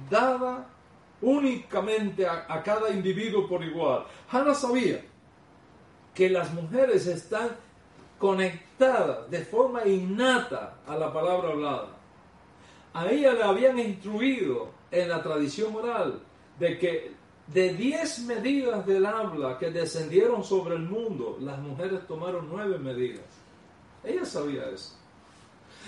dada únicamente a, a, cada individuo por igual. Hannah sabía que las mujeres están conectadas de forma innata a la palabra hablada. A ella le habían instruido en la tradición oral de que de diez medidas del habla que descendieron sobre el mundo, las mujeres tomaron nueve medidas. Ella sabía eso.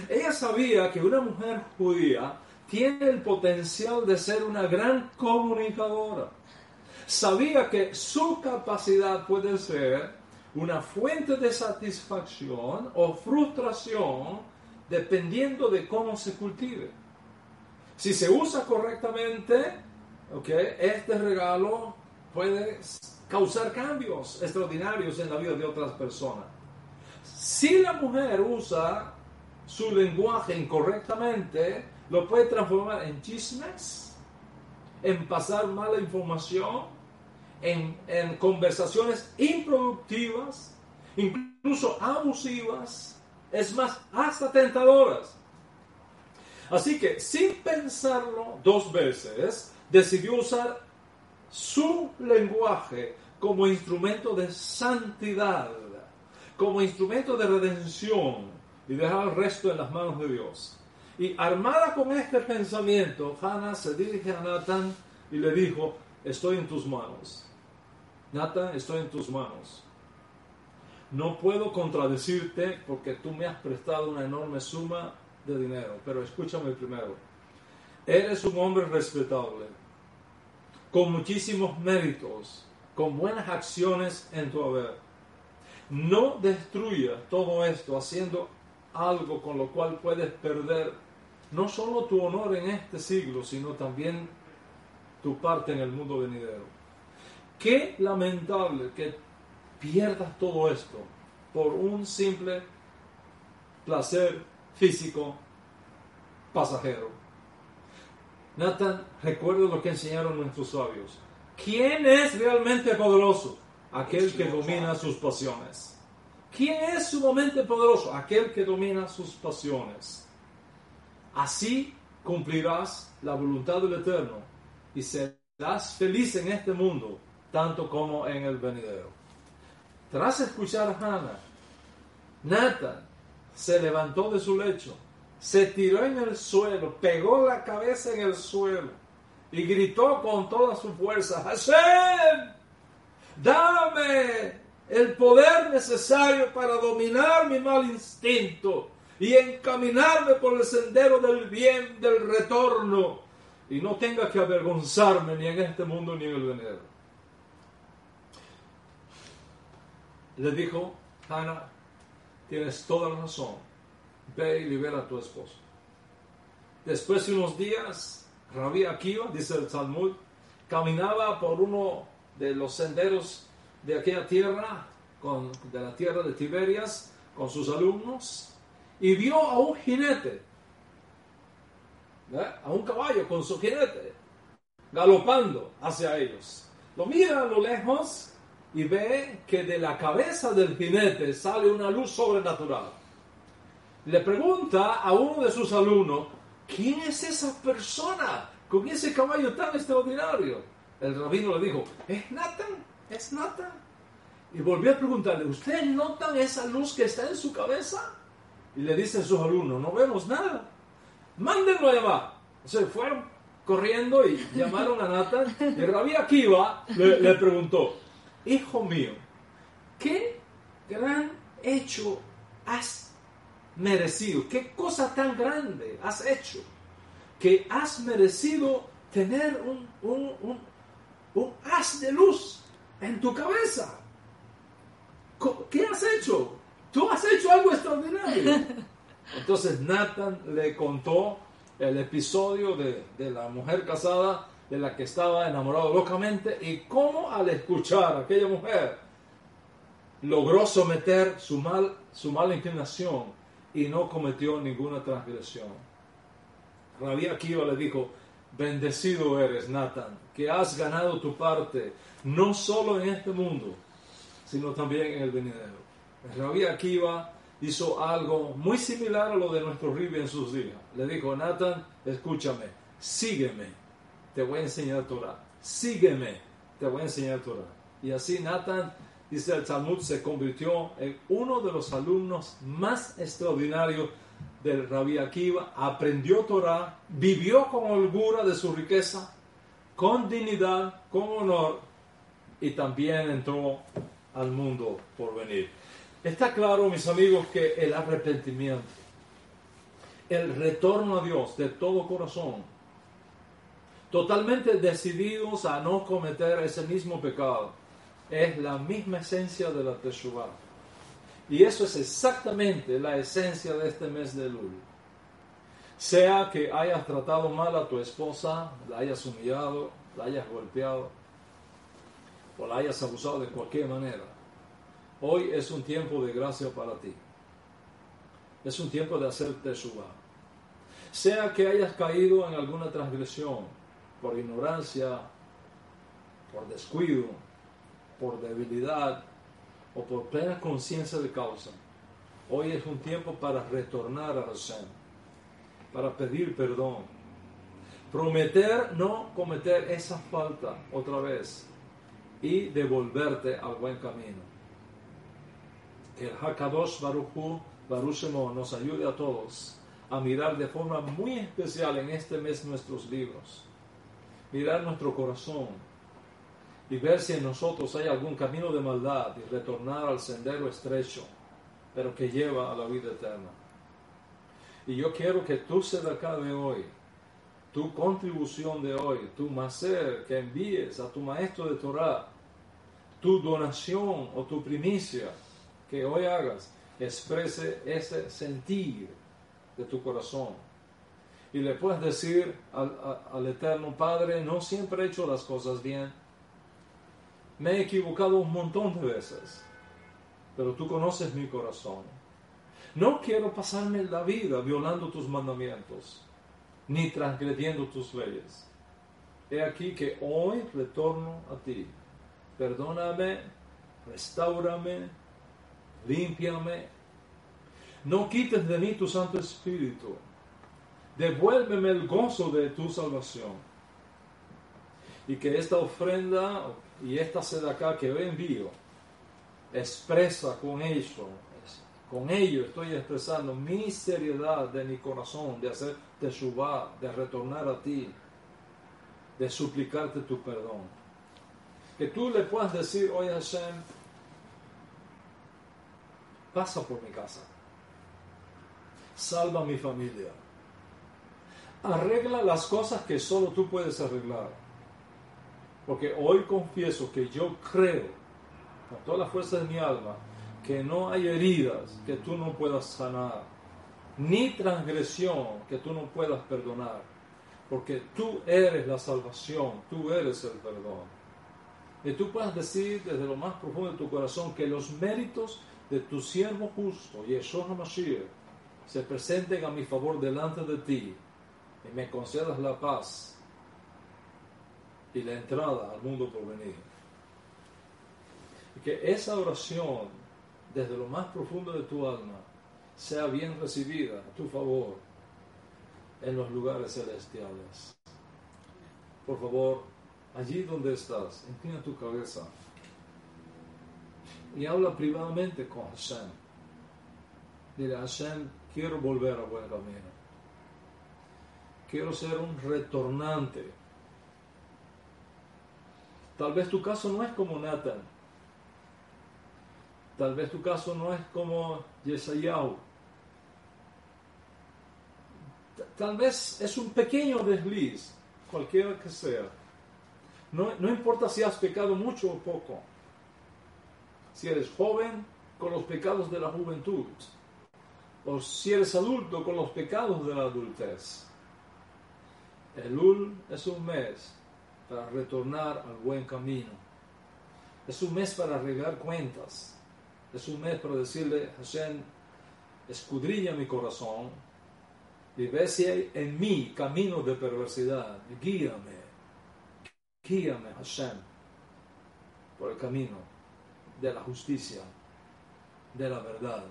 Ella sabía que una mujer judía tiene el potencial de ser una gran comunicadora. Sabía que su capacidad puede ser una fuente de satisfacción o frustración dependiendo de cómo se cultive. Si se usa correctamente, Okay, este regalo puede causar cambios extraordinarios en la vida de otras personas. Si la mujer usa su lenguaje incorrectamente, lo puede transformar en chismes, en pasar mala información, en, en conversaciones improductivas, incluso abusivas, es más, hasta tentadoras. Así que sin pensarlo dos veces, decidió usar su lenguaje como instrumento de santidad, como instrumento de redención y dejar el resto en las manos de Dios. Y armada con este pensamiento, Hannah se dirige a Nathan y le dijo, estoy en tus manos. Nathan, estoy en tus manos. No puedo contradecirte porque tú me has prestado una enorme suma de dinero, pero escúchame primero. Eres un hombre respetable con muchísimos méritos, con buenas acciones en tu haber. No destruyas todo esto haciendo algo con lo cual puedes perder no solo tu honor en este siglo, sino también tu parte en el mundo venidero. Qué lamentable que pierdas todo esto por un simple placer físico pasajero. Nathan, recuerda lo que enseñaron nuestros sabios. ¿Quién es realmente poderoso? Aquel que domina sus pasiones. ¿Quién es sumamente poderoso? Aquel que domina sus pasiones. Así cumplirás la voluntad del Eterno y serás feliz en este mundo, tanto como en el venidero. Tras escuchar a Hannah, Nathan se levantó de su lecho, se tiró en el suelo, pegó la cabeza en el suelo y gritó con toda su fuerza, Hashem, dame el poder necesario para dominar mi mal instinto y encaminarme por el sendero del bien, del retorno, y no tenga que avergonzarme ni en este mundo ni en el venidero. Le dijo, Hannah, tienes toda la razón, ve y libera a tu esposo. Después de unos días, Rabí Akiva, dice el Talmud, caminaba por uno de los senderos de aquella tierra, de la tierra de Tiberias, con sus alumnos, y vio a un jinete, a un caballo con su jinete, galopando hacia ellos. Lo mira a lo lejos y ve que de la cabeza del jinete sale una luz sobrenatural. Le pregunta a uno de sus alumnos, ¿quién es esa persona con ese caballo tan extraordinario? El rabino le dijo, es Nathan, es Nathan. Y volvió a preguntarle, ¿ustedes notan esa luz que está en su cabeza? Y le dice a sus alumnos, no vemos nada. Mándenlo a llamar. O sea, fueron corriendo y llamaron a Nathan. Y Rabí Akiva le, le preguntó, hijo mío, ¿qué gran hecho has merecido? ¿Qué cosa tan grande has hecho? Que has merecido tener un, un, un, un haz de luz en tu cabeza. ¿Qué has hecho? Tú has hecho algo extraordinario. Entonces Nathan le contó el episodio de, de, la mujer casada de la que estaba enamorado locamente y cómo al escuchar a aquella mujer logró someter su, mal, su mala inclinación y no cometió ninguna transgresión. Rabí Akiva le dijo, bendecido eres Nathan, que has ganado tu parte, no solo en este mundo, sino también en el venidero. Rabí Akiva hizo algo muy similar a lo de nuestro Ribi en sus días. Le dijo, Nathan, escúchame, sígueme, te voy a enseñar Torah. Sígueme, te voy a enseñar Torah. Y así Nathan, dice el Talmud, se convirtió en uno de los alumnos más extraordinarios del Rabí Akiva, aprendió Torah, vivió con holgura de su riqueza, con dignidad, con honor, y también entró al mundo por venir. Está claro, mis amigos, que el arrepentimiento, el retorno a Dios de todo corazón, totalmente decididos a no cometer ese mismo pecado, es la misma esencia de la Teshuvah. Y eso es exactamente la esencia de este mes de Lul. Sea que hayas tratado mal a tu esposa, la hayas humillado, la hayas golpeado, o la hayas abusado de cualquier manera Hoy es un tiempo de gracia para ti. Es un tiempo de hacerte suba. Sea que hayas caído en alguna transgresión por ignorancia, por descuido, por debilidad o por plena conciencia de causa. Hoy es un tiempo para retornar a Hashem, para pedir perdón, prometer no cometer esa falta otra vez y devolverte al buen camino que el Hakadosh Baruchu Baruchemo nos ayude a todos a mirar de forma muy especial en este mes nuestros libros, mirar nuestro corazón y ver si en nosotros hay algún camino de maldad y retornar al sendero estrecho, pero que lleva a la vida eterna. Y yo quiero que tú acá de hoy, tu contribución de hoy, tu macer que envíes a tu maestro de Torah, tu donación o tu primicia, que hoy hagas exprese ese sentir de tu corazón. Y le puedes decir al, Eterno Padre, no siempre he hecho las cosas bien. Me he equivocado un montón de veces, pero tú conoces mi corazón. No quiero pasarme la vida violando tus mandamientos, ni transgrediendo tus leyes. He aquí que hoy retorno a ti. Perdóname, restaurame, límpiame. No quites de mí tu Santo Espíritu. Devuélveme el gozo de tu salvación. Y que esta ofrenda y esta acá que hoy envío expresa con eso, Con ello estoy expresando mi seriedad de mi corazón de hacer teshuvah, de retornar a ti, de suplicarte tu perdón. Que tú le puedas decir, oye Hashem, pasa por mi casa, salva a mi familia, arregla las cosas que solo tú puedes arreglar. Porque hoy confieso que yo creo, con toda la fuerza de mi alma, que no hay heridas que tú no puedas sanar, ni transgresión que tú no puedas perdonar, porque tú eres la salvación, tú eres el perdón. Y tú puedas decir desde lo más profundo de tu corazón que los méritos de tu siervo justo, Yeshua HaMashiach, se presenten a mi favor delante de ti y me concedas la paz y la entrada al mundo por venir. Y que esa oración, desde lo más profundo de tu alma, sea bien recibida a tu favor en los lugares celestiales. Por favor, allí donde estás, inclina tu cabeza y habla privadamente con Hashem. Dile, Hashem, quiero volver a buen camino. Quiero ser un retornante. Tal vez tu caso no es como Nathan. Tal vez tu caso no es como Yesayahu. Tal vez es un pequeño desliz, cualquiera que sea. No, no importa si has pecado mucho o poco. Si eres joven, con los pecados de la juventud. O si eres adulto, con los pecados de la adultez. Elul es un mes para retornar al buen camino. Es un mes para arreglar cuentas. Es un mes para decirle, Hashem, escudriña mi corazón y ve si hay en mí camino de perversidad. Guíame. Guíame, Hashem, por el camino de la justicia, de la verdad,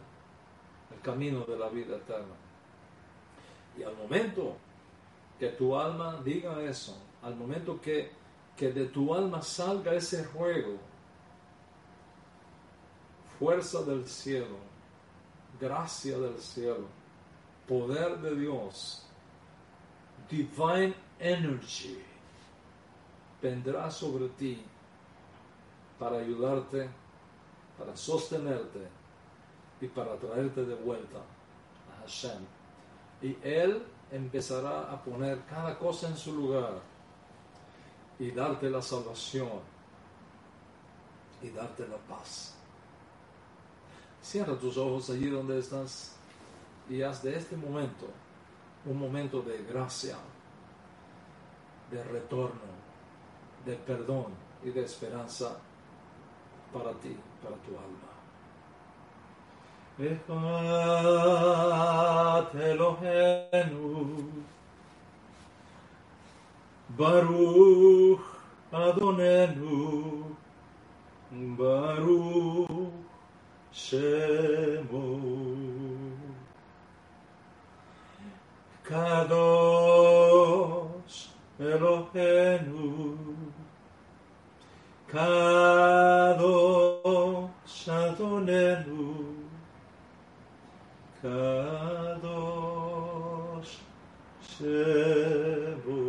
el camino de la vida eterna. Y al momento que tu alma diga eso, al momento que, que de tu alma salga ese juego, fuerza del cielo, gracia del cielo, poder de Dios, divine energy, vendrá sobre ti para ayudarte, para sostenerte y para traerte de vuelta a Hashem. Y Él empezará a poner cada cosa en su lugar y darte la salvación y darte la paz. Cierra tus ojos allí donde estás y haz de este momento un momento de gracia, de retorno, de perdón y de esperanza para ti, para tu alma. אחד אלוהינו, ברוך אדוננו, ברוך שמו. קדוש אלוהינו, קדוש אדוננו, kadosh shebu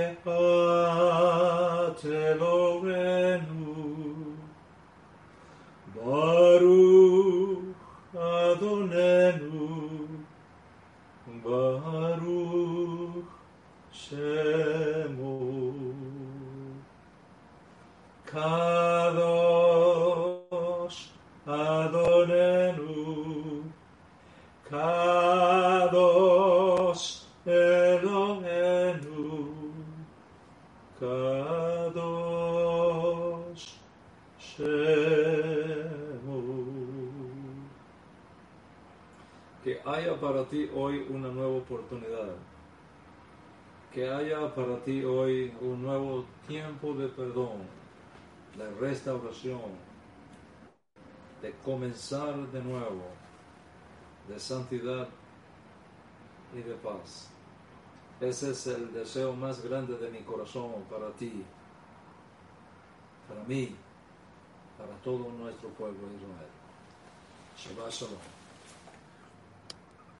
epatelogenu baruch adonenu. Baruch shemu. Kadosh haya para ti hoy una nueva oportunidad que haya para ti hoy un nuevo tiempo de perdón, de restauración, de comenzar de nuevo, de santidad y de paz. Ese es el deseo más grande de mi corazón para ti, para mí, para todo nuestro pueblo de Israel. Shabbat Shalom.